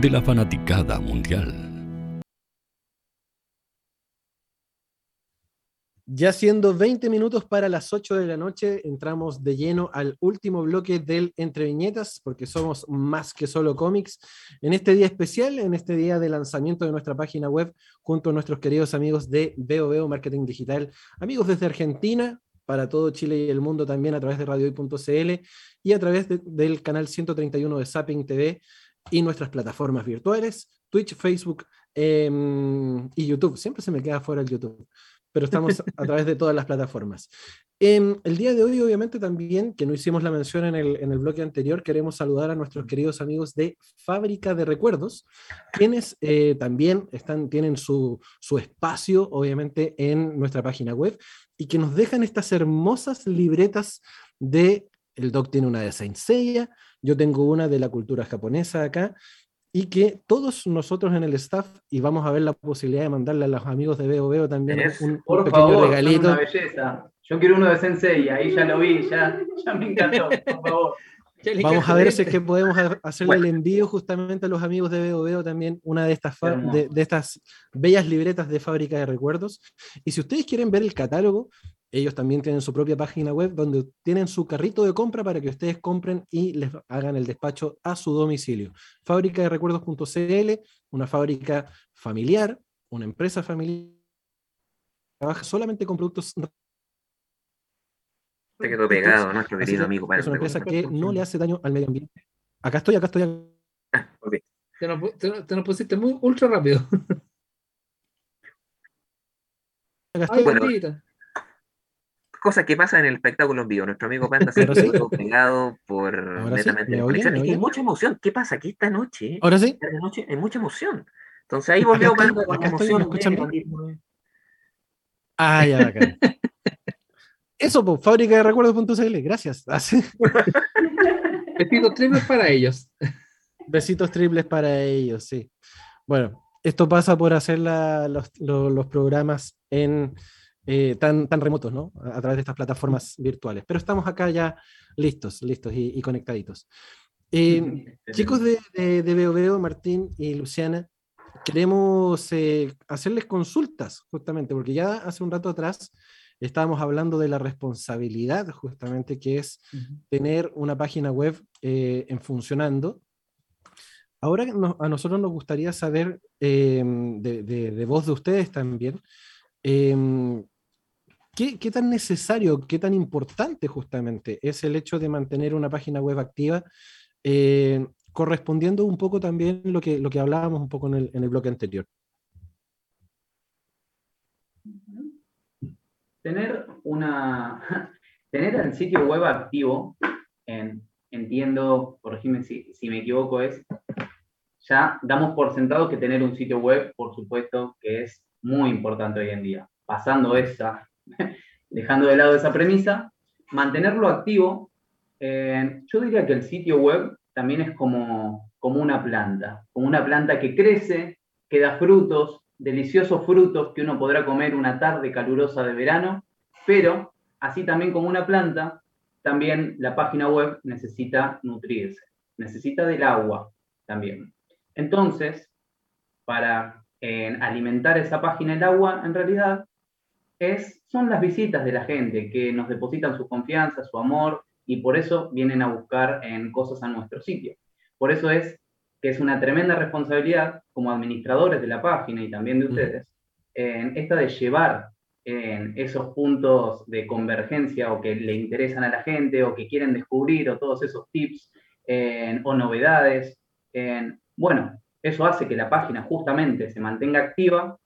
de la fanaticada mundial. Ya siendo 20 minutos para las 8 de la noche, entramos de lleno al último bloque del Entre Viñetas, porque somos más que solo cómics. En este día especial, en este día de lanzamiento de nuestra página web, junto a nuestros queridos amigos de Veo Marketing Digital, amigos desde Argentina, para todo Chile y el mundo también a través de radiohoy.cl y a través de- del canal 131 de Zapping TV y nuestras plataformas virtuales, Twitch, Facebook em, y YouTube. Siempre se me queda fuera el YouTube, pero estamos a través de todas las plataformas. Em, el día de hoy, obviamente, también, que no hicimos la mención en el, en el bloque anterior, queremos saludar a nuestros queridos amigos de Fábrica de Recuerdos, quienes eh, también están, tienen su, su espacio, obviamente, en nuestra página web y que nos dejan estas hermosas libretas de. El Doc tiene una de Saint Seiya, yo tengo una de la cultura japonesa acá, y que todos nosotros en el staff, y vamos a ver la posibilidad de mandarle a los amigos de Veo Veo también Es, un, un por pequeño favor, regalito. una belleza. Yo quiero uno de Sensei, ahí ya lo vi, ya, ya me encantó, por favor. Vamos a ver si es que podemos ha- hacerle el envío justamente a los amigos de Veo Veo también una de estas, de, de estas bellas libretas de fábrica de recuerdos. Y si ustedes quieren ver el catálogo, ellos también tienen su propia página web donde tienen su carrito de compra para que ustedes compren y les hagan el despacho a su domicilio. Fábrica de recuerdos.cl, una fábrica familiar, una empresa familiar que trabaja solamente con productos Se quedó pegado nuestro querido que amigo Es una empresa que no le hace daño al medio ambiente. Acá estoy, acá estoy. acá- Te nos, te nos- te nos pusiste muy ultra rápido. acá Ay, estoy. Bueno, Pandita. Cosas que pasan en el espectáculo en vivo. Nuestro amigo Panda se sí. pegado por sí, netamente. ¿Me Es que hay oyen? mucha emoción. ¿Qué pasa? Que esta noche, Ahora sí. esta noche hay mucha emoción. Entonces ahí volvió Acá Panda con acá estoy, ¿me emoción. de. Ah, ya, bacán. Eso, pues, fábrica de recuerdos.cl, gracias. Así. Besitos triples para ellos. Besitos triples para ellos, sí. Bueno, esto pasa por hacer la- los, lo- los programas en eh, tan, tan remotos, ¿no? A, a través de estas plataformas virtuales. Pero estamos acá ya listos, listos y, y conectaditos. Eh, chicos de, de, de Veo Veo, Martín y Luciana, queremos eh, hacerles consultas, justamente, porque ya hace un rato atrás estábamos hablando de la responsabilidad, justamente, que es tener una página web eh, en funcionando. Ahora no- a nosotros nos gustaría saber eh, de, de- de voz de ustedes también, em, ¿qué, tan necesario, qué tan importante justamente es el hecho de mantener una página web activa, eh, correspondiendo un poco también lo que, lo que hablábamos un poco en el, en el bloque anterior? tener una tener el sitio web activo, en- entiendo, corregime si, si me equivoco, es ya damos por sentado que tener un sitio web, por supuesto, que es muy importante hoy en día. Pasando esa, dejando de lado esa premisa, mantenerlo activo, eh, yo diría que el sitio web también es como, como una planta, como una planta que crece, que da frutos, deliciosos frutos que uno podrá comer una tarde calurosa de verano, pero así también como una planta, también la página web necesita nutrirse, necesita del agua también. Entonces, para eh, alimentar esa página el agua, en realidad, es, son las visitas de la gente que nos depositan su confianza, su amor, y por eso vienen a buscar en cosas a nuestro sitio. Por eso es que es una tremenda responsabilidad como administradores de la página y también de ustedes, en esta de llevar en esos puntos de convergencia o que le interesan a la gente o que quieren descubrir o todos esos tips en- o novedades. en- bueno, eso hace que la página justamente se mantenga activa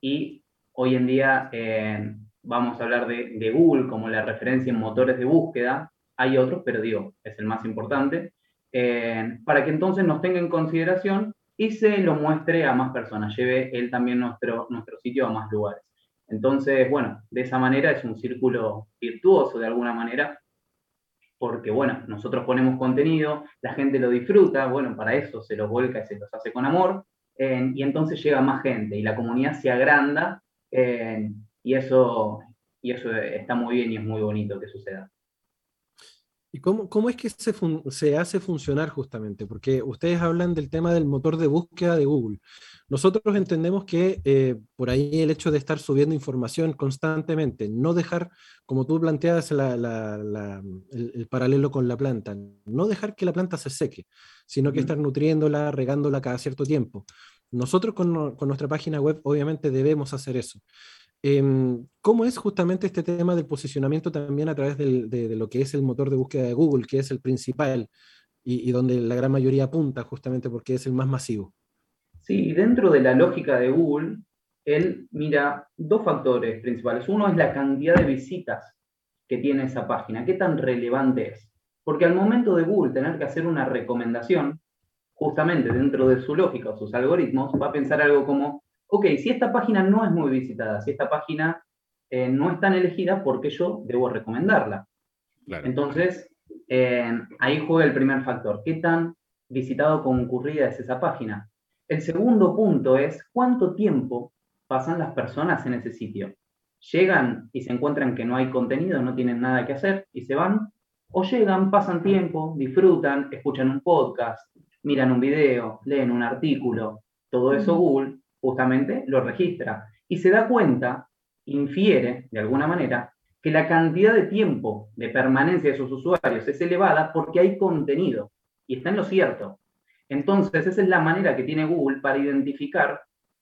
y hoy en día eh, vamos a hablar de, de Google como la referencia en motores de búsqueda. Hay otros, pero digo, es el más importante. eh, para que entonces nos tenga en consideración y se lo muestre a más personas, lleve él también nuestro, nuestro sitio a más lugares. Entonces, bueno, de esa manera es un círculo virtuoso de alguna manera, porque bueno, nosotros ponemos contenido, la gente lo disfruta, bueno, para eso se los vuelca y se los hace con amor, eh, y entonces llega más gente y la comunidad se agranda, eh, y, eso, y eso está muy bien y es muy bonito que suceda. ¿Y cómo, cómo es que se, fun- se hace funcionar justamente? Porque ustedes hablan del tema del motor de búsqueda de Google. Nosotros entendemos que eh, por ahí el hecho de estar subiendo información constantemente, no dejar, como tú planteas la- la- la- el, el paralelo con la planta, no dejar que la planta se seque, sino que estar nutriéndola, regándola cada cierto tiempo. Nosotros con, nuestra página web obviamente debemos hacer eso. Em, ¿Cómo es justamente este tema del posicionamiento también a través de, lo que es el motor de búsqueda de Google, que es el principal y, y donde la gran mayoría apunta justamente porque es el más masivo? Sí, dentro de la lógica de Google, él mira dos factores principales. Uno es la cantidad de visitas que tiene esa página, qué tan relevante es. Porque al momento de Google tener que hacer una recomendación, justamente dentro de su lógica o sus algoritmos, va a pensar algo como, ok, si esta página no es muy visitada, si esta página eh, no es tan elegida, ¿por qué yo debo recomendarla? Entonces, eh, ahí juega el primer factor. ¿Qué tan visitado o concurrida es esa página? El segundo punto es cuánto tiempo pasan las personas en ese sitio. Llegan y se encuentran que no hay contenido, no tienen nada que hacer y se van. O llegan, pasan tiempo, disfrutan, escuchan un podcast, miran un video, leen un artículo. Todo eso Google justamente lo registra y se da cuenta, infiere de alguna manera, que la cantidad de tiempo de permanencia de sus usuarios es elevada porque hay contenido y está en lo cierto. Entonces, esa es la manera que tiene Google para identificar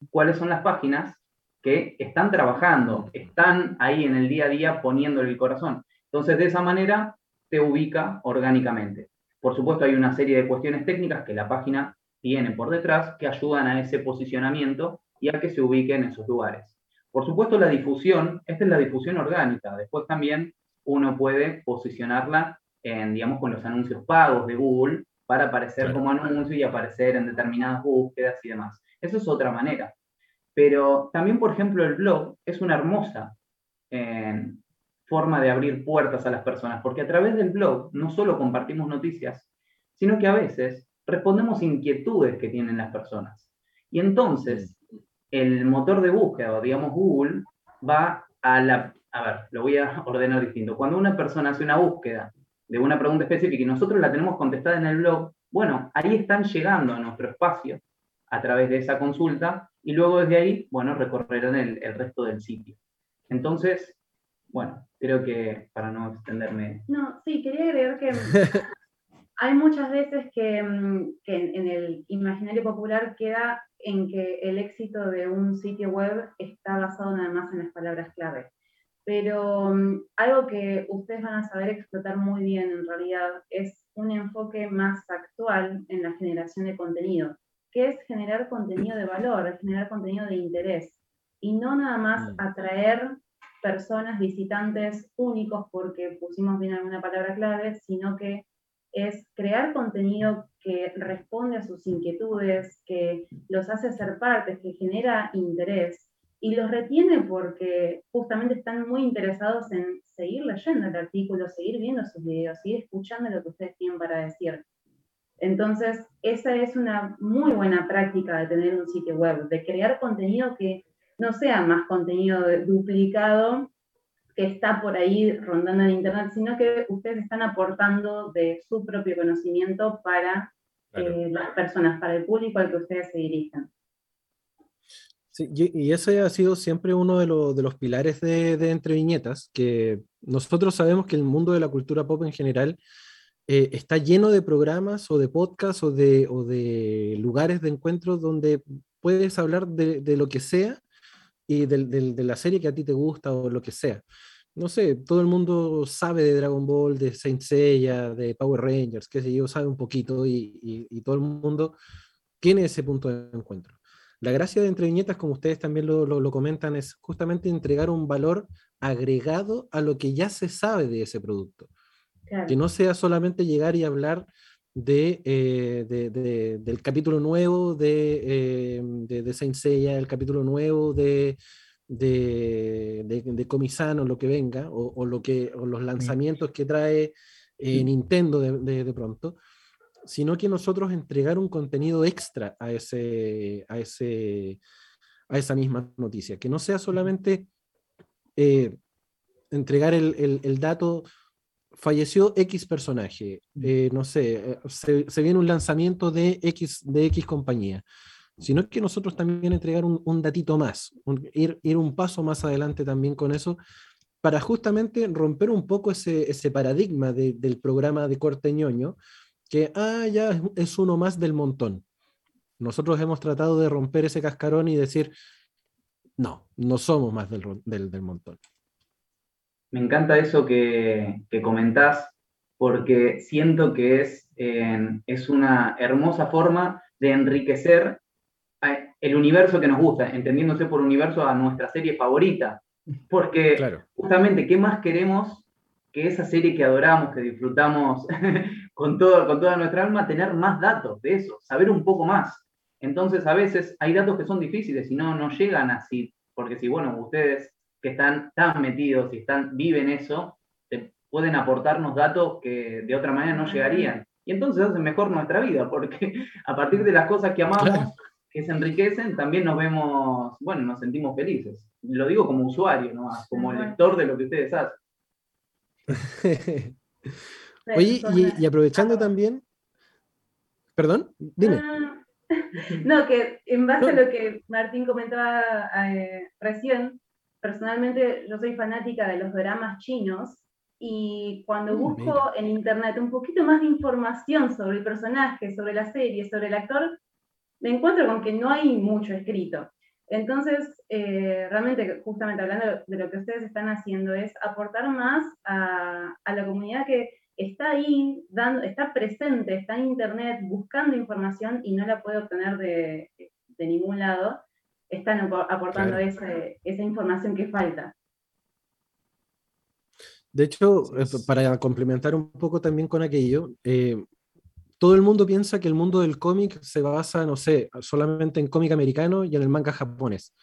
cuáles son las páginas que están trabajando, están ahí en el día a día poniéndole el corazón. Entonces, de esa manera te ubica orgánicamente. Por supuesto, hay una serie de cuestiones técnicas que la página tiene por detrás que ayudan a ese posicionamiento y a que se ubique en esos lugares. Por supuesto, la difusión, esta es la difusión orgánica. Después también uno puede posicionarla en, digamos, con los anuncios pagos de Google para aparecer como anuncio y aparecer en determinadas búsquedas y demás. Eso es otra manera. Pero también, por ejemplo, el blog es una hermosa eh, forma de abrir puertas a las personas, porque a través del blog no solo compartimos noticias, sino que a veces respondemos inquietudes que tienen las personas. Y entonces, el motor de búsqueda, digamos Google, va a la... A ver, lo voy a ordenar distinto. Cuando una persona hace una búsqueda de una pregunta específica y nosotros la tenemos contestada en el blog, bueno, ahí están llegando a nuestro espacio a través de esa consulta y luego desde ahí, bueno, recorrerán el, el resto del sitio. Entonces, bueno, creo que para no extenderme... No, sí, quería agregar que hay muchas veces que, mm, que en, en el imaginario popular queda en que el éxito de un sitio web está basado nada más en las palabras clave. Pero mm, algo que ustedes van a saber explotar muy bien en realidad es un enfoque más actual en la generación de contenido, que es generar contenido de valor, generar contenido de interés y no nada más atraer personas, visitantes únicos porque pusimos bien alguna palabra clave, sino que es crear contenido que responde a sus inquietudes, que los hace ser partes, que genera interés y los retiene porque justamente están muy interesados en seguir leyendo el artículo, seguir viendo sus videos, seguir escuchando lo que ustedes tienen para decir. Entonces, esa es una muy buena práctica de tener un sitio web, de crear contenido que no sea más contenido duplicado que está por ahí rondando en Internet, sino que ustedes están aportando de su propio conocimiento para eh, las personas, para el público al que ustedes se dirigen. Sí, y ese ha sido siempre uno de, los- de los pilares de, de Entre Viñetas, que nosotros sabemos que el mundo de la cultura pop en general eh, está lleno de programas o de podcasts o de, o de lugares de encuentros donde puedes hablar de, de lo que sea y de la serie que a ti te gusta o lo que sea. No sé, todo el mundo sabe de Dragon Ball, de Saint Seiya, de Power Rangers, qué sé yo, sabe un poquito y, y- y todo el mundo tiene ese punto de encuentro. La gracia de Entre Viñetas, como ustedes también lo, lo- lo comentan, es justamente entregar un valor agregado a lo que ya se sabe de ese producto. Claro. Que no sea solamente llegar y hablar de, eh, de- de- del capítulo nuevo de, eh, de, de Saint Seiya, el capítulo nuevo de, de, Comisano, lo que venga, o, o lo que, o los lanzamientos que trae eh, Nintendo de, pronto, sino que nosotros entregar un contenido extra a, ese, a, ese, a esa misma noticia, que no sea solamente entregar el, el- el dato, falleció X personaje, eh, no sé, eh, se, se viene un lanzamiento de X, de X compañía, sino que nosotros también entregar un, un datito más, un- ir, ir un paso más adelante también con eso, para justamente romper un poco ese, ese paradigma de- del programa de corte ñoño, que, ah, ya es- uno más del montón. Nosotros hemos tratado de romper ese cascarón y decir, no, no somos más del, del, del montón. Me encanta eso que, que comentás, porque siento que es, eh, es una hermosa forma de enriquecer el universo que nos gusta, entendiéndose por universo a nuestra serie favorita. Porque justamente, ¿qué más queremos que esa serie que adoramos, que disfrutamos con, todo, con toda nuestra alma, tener más datos de eso, saber un poco más? Entonces, a veces hay datos que son difíciles y no, no llegan así, porque si, bueno, ustedes que están tan metidos y están, viven eso, te pueden aportarnos datos que de otra manera no llegarían. Y entonces hacen mejor nuestra vida, porque a partir de las cosas que amamos, que se enriquecen, también nos vemos, bueno, nos sentimos felices. Lo digo como usuario, ¿no? como lector de lo que ustedes hacen. Oye, y, y aprovechando también, perdón, dime. Ah, No, que en base a lo que Martín comentaba eh, recién, personalmente yo soy fanática de los dramas chinos y cuando Mm, busco mira. en internet un poquito más de información sobre el personaje, sobre la serie, sobre el actor, me encuentro con que no hay mucho escrito. Entonces, eh, realmente, justamente hablando de lo que ustedes están haciendo, es aportar más a, a la comunidad que está ahí, dando, está presente, está en internet buscando información y no la puede obtener de, de ningún lado. Están apo- aportando Claro. ese- esa información que falta. De hecho, eh, para complementar un poco también con aquello, eh, todo el mundo piensa que el mundo del cómic se basa, no sé, solamente en cómic americano y en el manga japonés.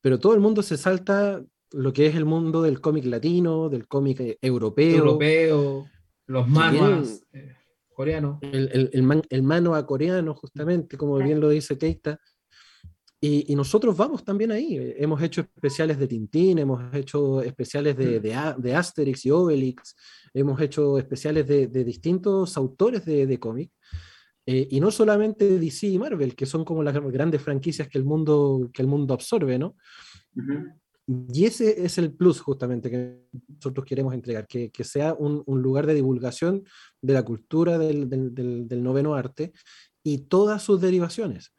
Pero todo el mundo se salta lo que es el mundo del cómic latino, del cómic eh, europeo. Europeo, los eh, coreanos. el, el, el, man- el mano a coreano, justamente, como bien lo dice Keita. Y, y nosotros vamos también ahí. Hemos hecho especiales de Tintín, hemos hecho especiales de, de, A- de Asterix y Obelix, hemos hecho especiales de, de distintos autores de, de cómic. eh, y no solamente DC y Marvel, que son como las grandes franquicias que el mundo, que el mundo absorbe, ¿no? Y ese es el plus justamente que nosotros queremos entregar, que, que sea un, un lugar de divulgación de la cultura del, del- del- del noveno arte y todas sus derivaciones,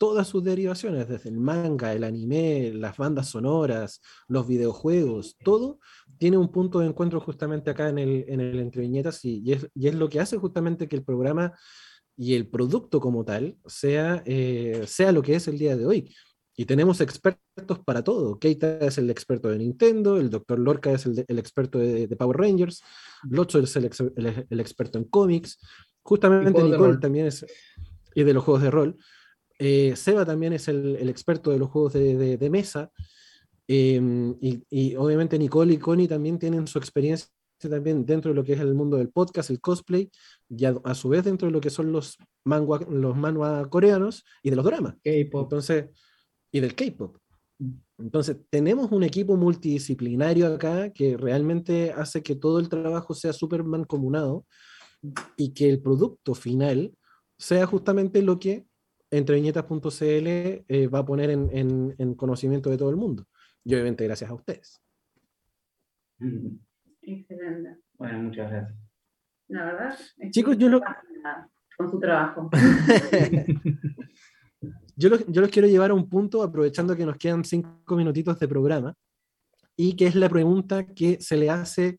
todas sus derivaciones, desde el manga, el anime, las bandas sonoras, los videojuegos, todo tiene un punto de encuentro justamente acá en el, en el Entre Viñetas y, y es, y es lo que hace justamente que el programa y el producto como tal sea, eh, sea lo que es el día de hoy. Y tenemos expertos para todo. Keita es el experto de Nintendo, el Dr. Lorca es el, de- el experto de, de Power Rangers, Locho es el, ex- el- experto en cómics, justamente Nicole también es, y de los juegos de rol. Eh, Seba también es el, el experto de los juegos de, de- de mesa. Eh, y, y obviamente Nicole y Connie también tienen su experiencia también dentro de lo que es el mundo del podcast, el cosplay, y a, a su vez dentro de lo que son los manga, los manhwa coreanos y de los dramas. Entonces, y del K-pop. Entonces, tenemos un equipo multidisciplinario acá que realmente hace que todo el trabajo sea súper mancomunado y que el producto final sea justamente lo que entreviñetas.cl eh, va a poner en, en- en conocimiento de todo el mundo. Y obviamente gracias a ustedes. Excelente. Bueno, muchas gracias. La verdad. es Chicos, que yo lo- Con su trabajo. Yo los, yo los quiero llevar a un punto, aprovechando que nos quedan cinco minutitos de programa, y que es la pregunta que se le hace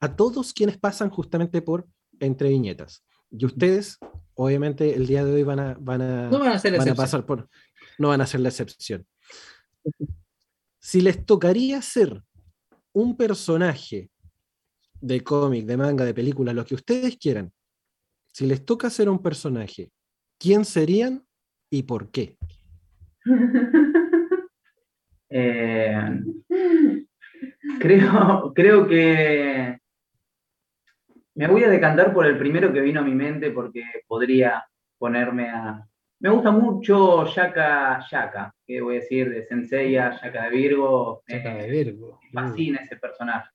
a todos quienes pasan justamente por entre viñetas. Y ustedes, obviamente, el día de hoy van a, van a, No van a pasar por, no van a ser la excepción. Si les tocaría ser un personaje de cómic, de manga, de película, lo que ustedes quieran, si les toca ser un personaje, ¿quién serían y por qué? Eh, creo, creo que me voy a decantar por el primero que vino a mi mente porque podría ponerme a... Me gusta mucho Yaka Yaka, que voy a decir de Senseiya, Yaka de Virgo. Yaka de Virgo. Fascina ese personaje.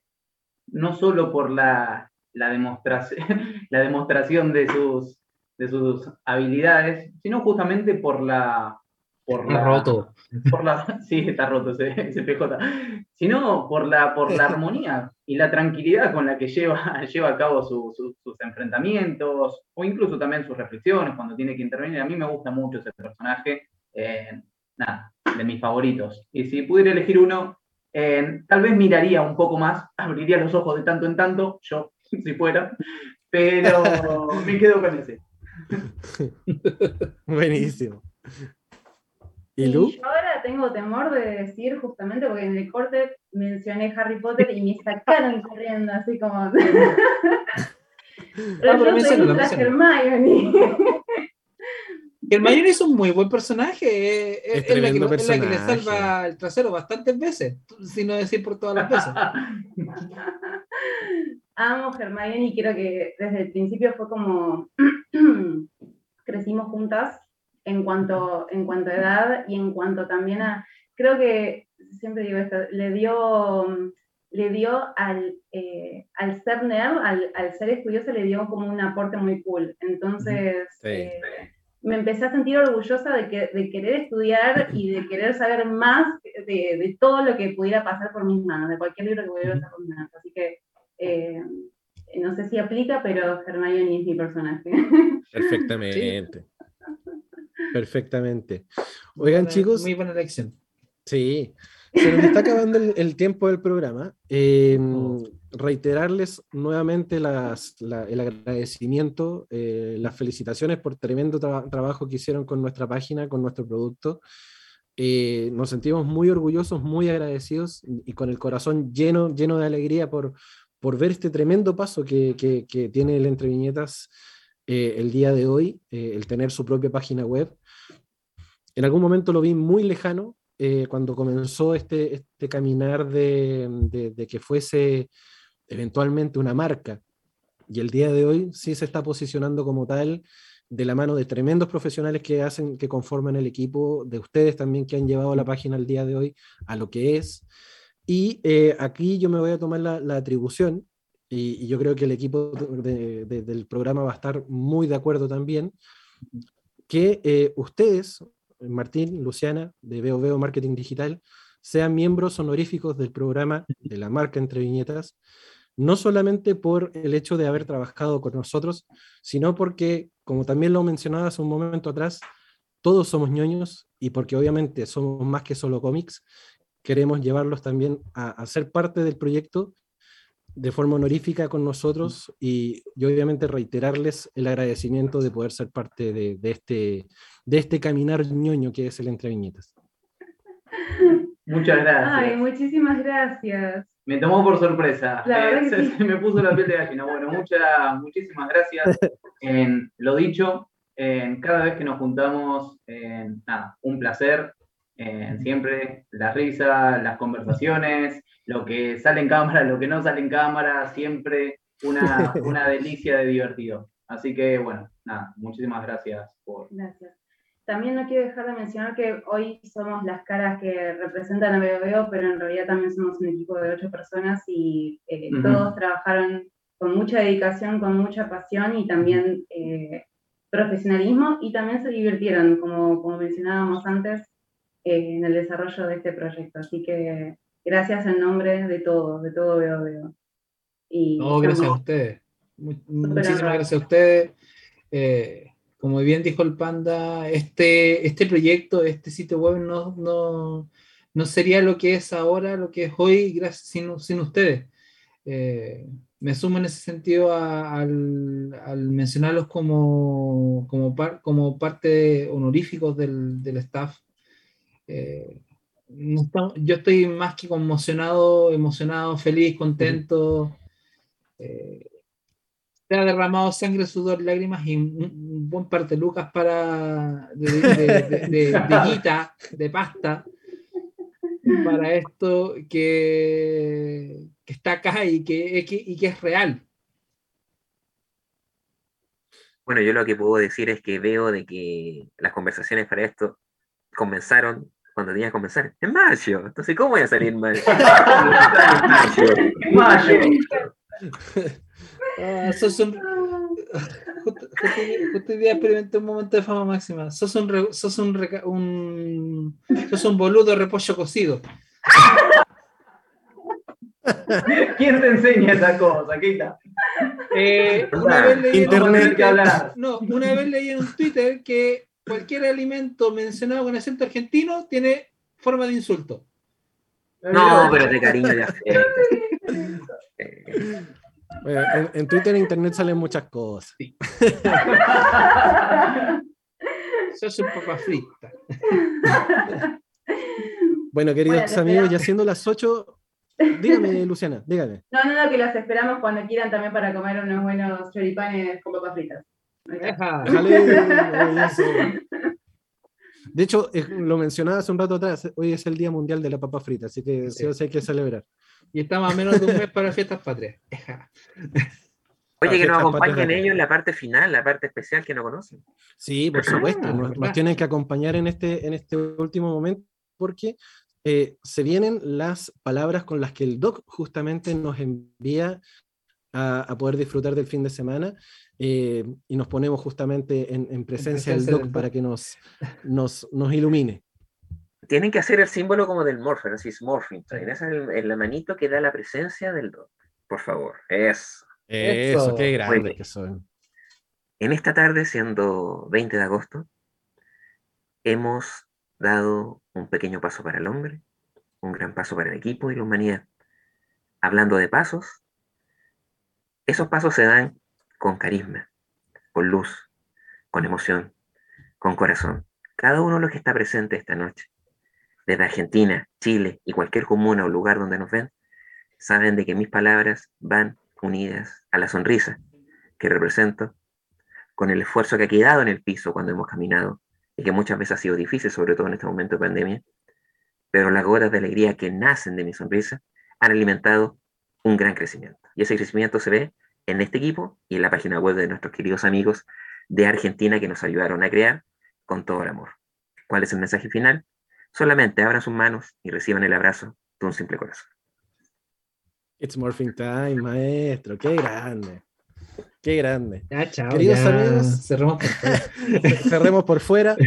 No solo por la, la, demostración, la demostración de sus, de sus habilidades, sino justamente por la... Por Está la, roto. por la, sí, está roto ese, ese PJ, sino por la, por la armonía y la tranquilidad con la que lleva, lleva a cabo su- su- sus enfrentamientos o incluso también sus reflexiones cuando tiene que intervenir. A mí me gusta mucho ese personaje, eh, nada, de mis favoritos. Y si pudiera elegir uno, eh, tal vez miraría un poco más, abriría los ojos de tanto en tanto, yo, si fuera, pero me quedo con ese. Buenísimo. ¿Y Y Lu? yo ahora tengo temor de decir justamente porque en el corte mencioné Harry Potter y me sacaron corriendo así como. pero pero yo soy la. Hermione. Hermione es un muy buen personaje. eh, Es, es la, que, lo- es la que le personaje. salva el trasero bastantes veces, si no decir por todas las veces. Amo Hermione y creo que desde el principio fue como crecimos juntas en cuanto, en cuanto a edad y en cuanto también a, creo que, siempre digo esto, le dio, le dio al, eh, al ser nerd, al, al ser estudioso, le dio como un aporte muy cool. Entonces, eh, me empecé a sentir orgullosa de, que, de querer estudiar y de querer saber más de, de todo lo que pudiera pasar por mis manos, de cualquier libro que pudiera pasar por mis manos. Así que eh, no sé si aplica, pero Hermione es mi personaje. Perfectamente. Perfectamente. Oigan, Buena- chicos. Muy buena elección. Sí, se nos está acabando el, el tiempo del programa. Eh, Oh. Reiterarles nuevamente las- la- el agradecimiento, eh, las felicitaciones por tremendo tra- trabajo que hicieron con nuestra página, con nuestro producto. Eh, nos sentimos muy orgullosos, muy agradecidos y, y con el corazón lleno, lleno de alegría por, por ver este tremendo paso que, que- que tiene el Entre Viñetas eh, el día de hoy, eh, el tener su propia página web. En algún momento lo vi muy lejano, eh, cuando comenzó este, este caminar de, de- que fuese eventualmente una marca. Y el día de hoy sí se está posicionando como tal de la mano de tremendos profesionales que hacen, que conforman el equipo, de ustedes también que han llevado la página al día de hoy a lo que es. Y aquí yo me voy a tomar la atribución, y, yo creo que el equipo de- de- del programa va a estar muy de acuerdo también, que eh, ustedes, Martín, Luciana, de Veo Marketing Digital, sean miembros honoríficos del programa de la marca Entre Viñetas, no solamente por el hecho de haber trabajado con nosotros, sino porque, como también lo mencionaba hace un momento atrás, todos somos ñoños y porque obviamente somos más que solo cómics, queremos llevarlos también a ser parte del proyecto de forma honorífica con nosotros y, y obviamente reiterarles el agradecimiento de poder ser parte de, de este, de este caminar ñoño que es el Entre Viñetas. Muchas gracias. Ay, muchísimas gracias. Me tomó por sorpresa. La verdad Eh, que se, sí. se me puso la piel de gallina. Bueno, muchas, muchísimas gracias. En lo dicho, en cada vez que nos juntamos, en, nada, un placer. En siempre la risa, las conversaciones, lo que sale en cámara, lo que no sale en cámara, siempre una, una delicia de divertido. Así que, bueno, nada, muchísimas gracias por, Gracias. También no quiero dejar de mencionar que hoy somos las caras que representan a Veo Veo, pero en realidad también somos un equipo de ocho personas y eh, Ujú. todos trabajaron con mucha dedicación, con mucha pasión y también eh, profesionalismo y también se divirtieron, como, como mencionábamos antes, eh, en el desarrollo de este proyecto. Así que gracias en nombre de todos, de todo Veo Veo. Y No, gracias a ustedes. Mu- Muchísimas gracias a ustedes. Eh, como bien dijo el Panda, este, este proyecto, este sitio web no, no, no sería lo que es ahora, lo que es hoy, gracias, sin, sin ustedes. Eh, me sumo en ese sentido a- al, al mencionarlos como, como, par- como parte honoríficos del, del staff. Eh, yo estoy más que conmocionado, emocionado, feliz, contento. Eh, se ha derramado sangre, sudor, lágrimas y un, buen parte lucas para de- de- de guita, de pasta, para esto que, que está acá y que, que- y que es real. Bueno, yo lo que puedo decir es que veo de que las conversaciones para esto comenzaron cuando tenía que comenzar, en mayo. Entonces, ¿cómo voy a salir en mayo. En mayo. Ah, sos un- Justo, justo hoy día- experimenté un momento de fama máxima. Sos un, re- sos un, reca- un, sos un boludo repollo cocido. ¿Quién te enseña esa cosa, Keita? Eh, una vez leí Internet no, una vez leí en un Twitter que cualquier alimento mencionado con acento argentino tiene forma de insulto. No, pero de cariño de afecto. Bueno, en, en Twitter e Internet salen muchas cosas. Sos un papa frita. Bueno, queridos Bueno, amigos, ya siendo las 8, dígame, Luciana, dígame. No, no, no, que los esperamos cuando quieran también para comer unos buenos choripanes con papas fritas. Está. De hecho, eh, lo mencionaba hace un rato atrás, hoy es el Día Mundial de la Papa Frita, así que sí o sí hay que celebrar. Y estamos a menos de un mes para fiestas patrias. Oye, que nos acompañen ellos en la parte final, la parte especial que no conocen. Sí, por supuesto, Ah, nos, nos verdad. tienen que acompañar en este, en este último momento porque eh, se vienen las palabras con las que el doc justamente nos envía a, a poder disfrutar del fin de semana eh, y nos ponemos justamente en, en presencia del presencia doc del doc. para que nos, nos, nos ilumine. Tienen que hacer el símbolo como del Morphin, así es Morphin. Esa en, en la manito que da la presencia del dog. Por favor, es. Eso, qué Muy grandes bien. que son. En esta tarde, siendo 20 de agosto, hemos dado un pequeño paso para el hombre, un gran paso para el equipo y la humanidad. Hablando de pasos, esos pasos se dan con carisma, con luz, con emoción, con corazón. Cada uno de los que está presente esta noche, desde Argentina, Chile y cualquier comuna o lugar donde nos ven, saben de que mis palabras van unidas a la sonrisa que represento con el esfuerzo que ha quedado en el piso cuando hemos caminado y que muchas veces ha sido difícil, sobre todo en este momento de pandemia, pero las gotas de alegría que nacen de mi sonrisa han alimentado un gran crecimiento. Y ese crecimiento se ve en este equipo y en la página web de nuestros queridos amigos de Argentina que nos ayudaron a crear con todo el amor. ¿Cuál es el mensaje final? Solamente abran sus manos y reciban el abrazo de un simple corazón. It's morphing time, maestro. Qué grande. Qué grande. Ya, chao. Queridos ya, amigos, Cerremos por fuera. cerremos por fuera.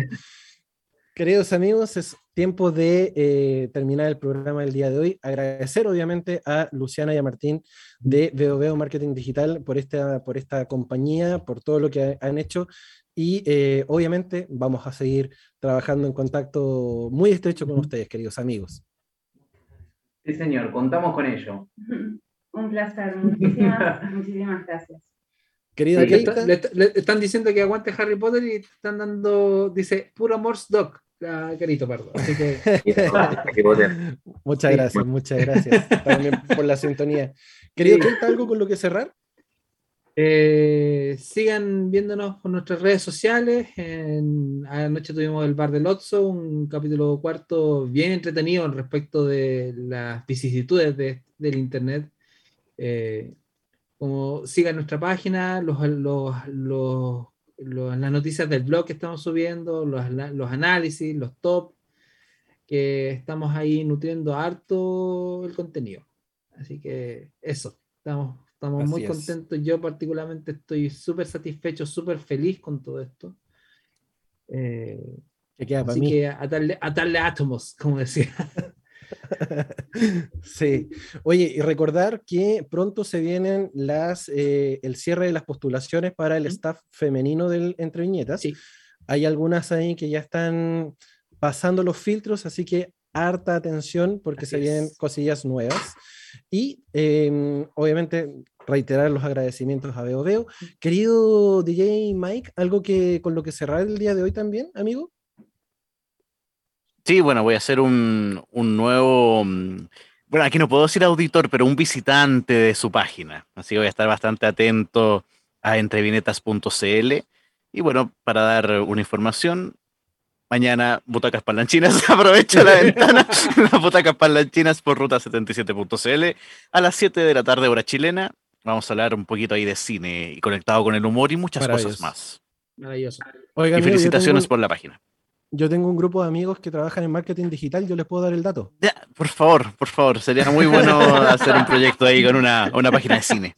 Queridos amigos, es tiempo de eh, terminar el programa del día de hoy. Agradecer obviamente a Luciana y a Martín de VOVO Marketing Digital por esta, por esta compañía, por todo lo que ha- han hecho. Y eh, obviamente vamos a seguir trabajando en contacto muy estrecho con ustedes, queridos amigos. Sí, señor, contamos con ello. Un placer, muchísimas, muchísimas gracias. Querida Le, Keita, le- le están diciendo que aguante Harry Potter y están dando, dice, puro Morse Doc, la Carito Pardo. Así que muchas Sí. gracias, muchas gracias también por la sintonía. Querido Sí. Keita, ¿algo con lo que cerrar? Eh, sigan viéndonos por nuestras redes sociales. En, anoche tuvimos el Bar del Otso, un capítulo cuarto bien entretenido respecto de las vicisitudes de- del Internet. Eh, como sigan nuestra página, los, los, los- los- las noticias del blog que estamos subiendo, los, análisis, los top, que estamos ahí nutriendo harto el contenido. Así que eso, estamos, estamos muy es. contentos. Yo particularmente estoy súper satisfecho, súper feliz con todo esto. Eh, Que queda para así mí. que atarle, atarle átomos, como decía. Sí. Oye, y recordar que pronto se vienen las, eh, el cierre de las postulaciones para el staff femenino del Entre Viñetas. Hay algunas ahí que ya están pasando los filtros, así que harta atención porque se vienen cosillas nuevas. Y em, obviamente reiterar los agradecimientos a Veo Veo. Querido DJ Mike, ¿algo que con lo que cerrar el día de hoy también, amigo? Sí, bueno, voy a hacer un, un nuevo, mm, bueno, aquí no puedo decir auditor, pero un visitante de su página. Así que voy a estar bastante atento a entrevinetas.cl. Y bueno, para dar una información, mañana butacas parlanchinas, aprovecho la ventana, las butacas parlanchinas por ruta 77.cl a las 7 de la tarde hora chilena. Vamos a hablar un poquito ahí de cine y conectado con el humor y muchas cosas más. Maravilloso. Oiga, y felicitaciones tengo- por la página. Yo tengo un grupo de amigos que trabajan en marketing digital, yo les puedo dar el dato. Ya, por favor, por favor, sería muy bueno hacer un proyecto ahí con una, una página de cine.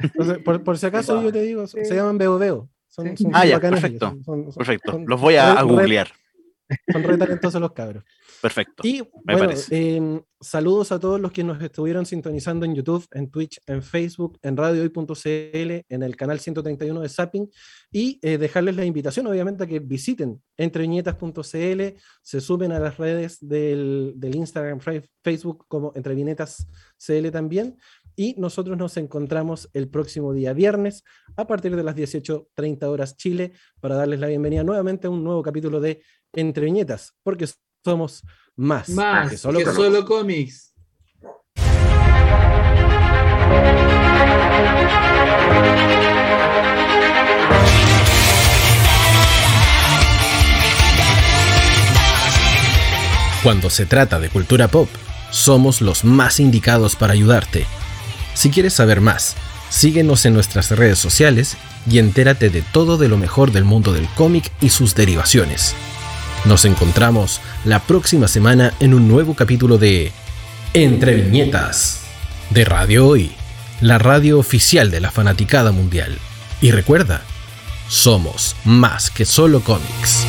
Entonces, por, por si acaso yo te digo, se se llaman Veo Veo. Son, son Ah, ya, perfecto. ellos, son- son- Perfecto. Los voy a, re- a re- googlear. Son re talentosos los cabros. Perfecto. Y me bueno, parece. em, saludos a todos los que nos estuvieron sintonizando en YouTube, en Twitch, en Facebook, en radiohoy.cl, en el canal 131 de Zapping y eh, dejarles la invitación, obviamente, a que visiten entreviñetas.cl, se suben a las redes del, del Instagram, Facebook como entreviñetas.cl también. Y nosotros nos encontramos el próximo día viernes a partir de las 18.30 horas Chile para darles la bienvenida nuevamente a un nuevo capítulo de Entre Viñetas, porque somos más, Más que solo que cómics. solo cómics. Cuando se trata de cultura pop, somos los más indicados para ayudarte. Si quieres saber más, síguenos en nuestras redes sociales y entérate de todo de lo mejor del mundo del cómic y sus derivaciones. Nos encontramos la próxima semana en un nuevo capítulo de Entre Viñetas de Radio Hoy, la radio oficial de la fanaticada mundial. Y recuerda, somos más que solo cómics.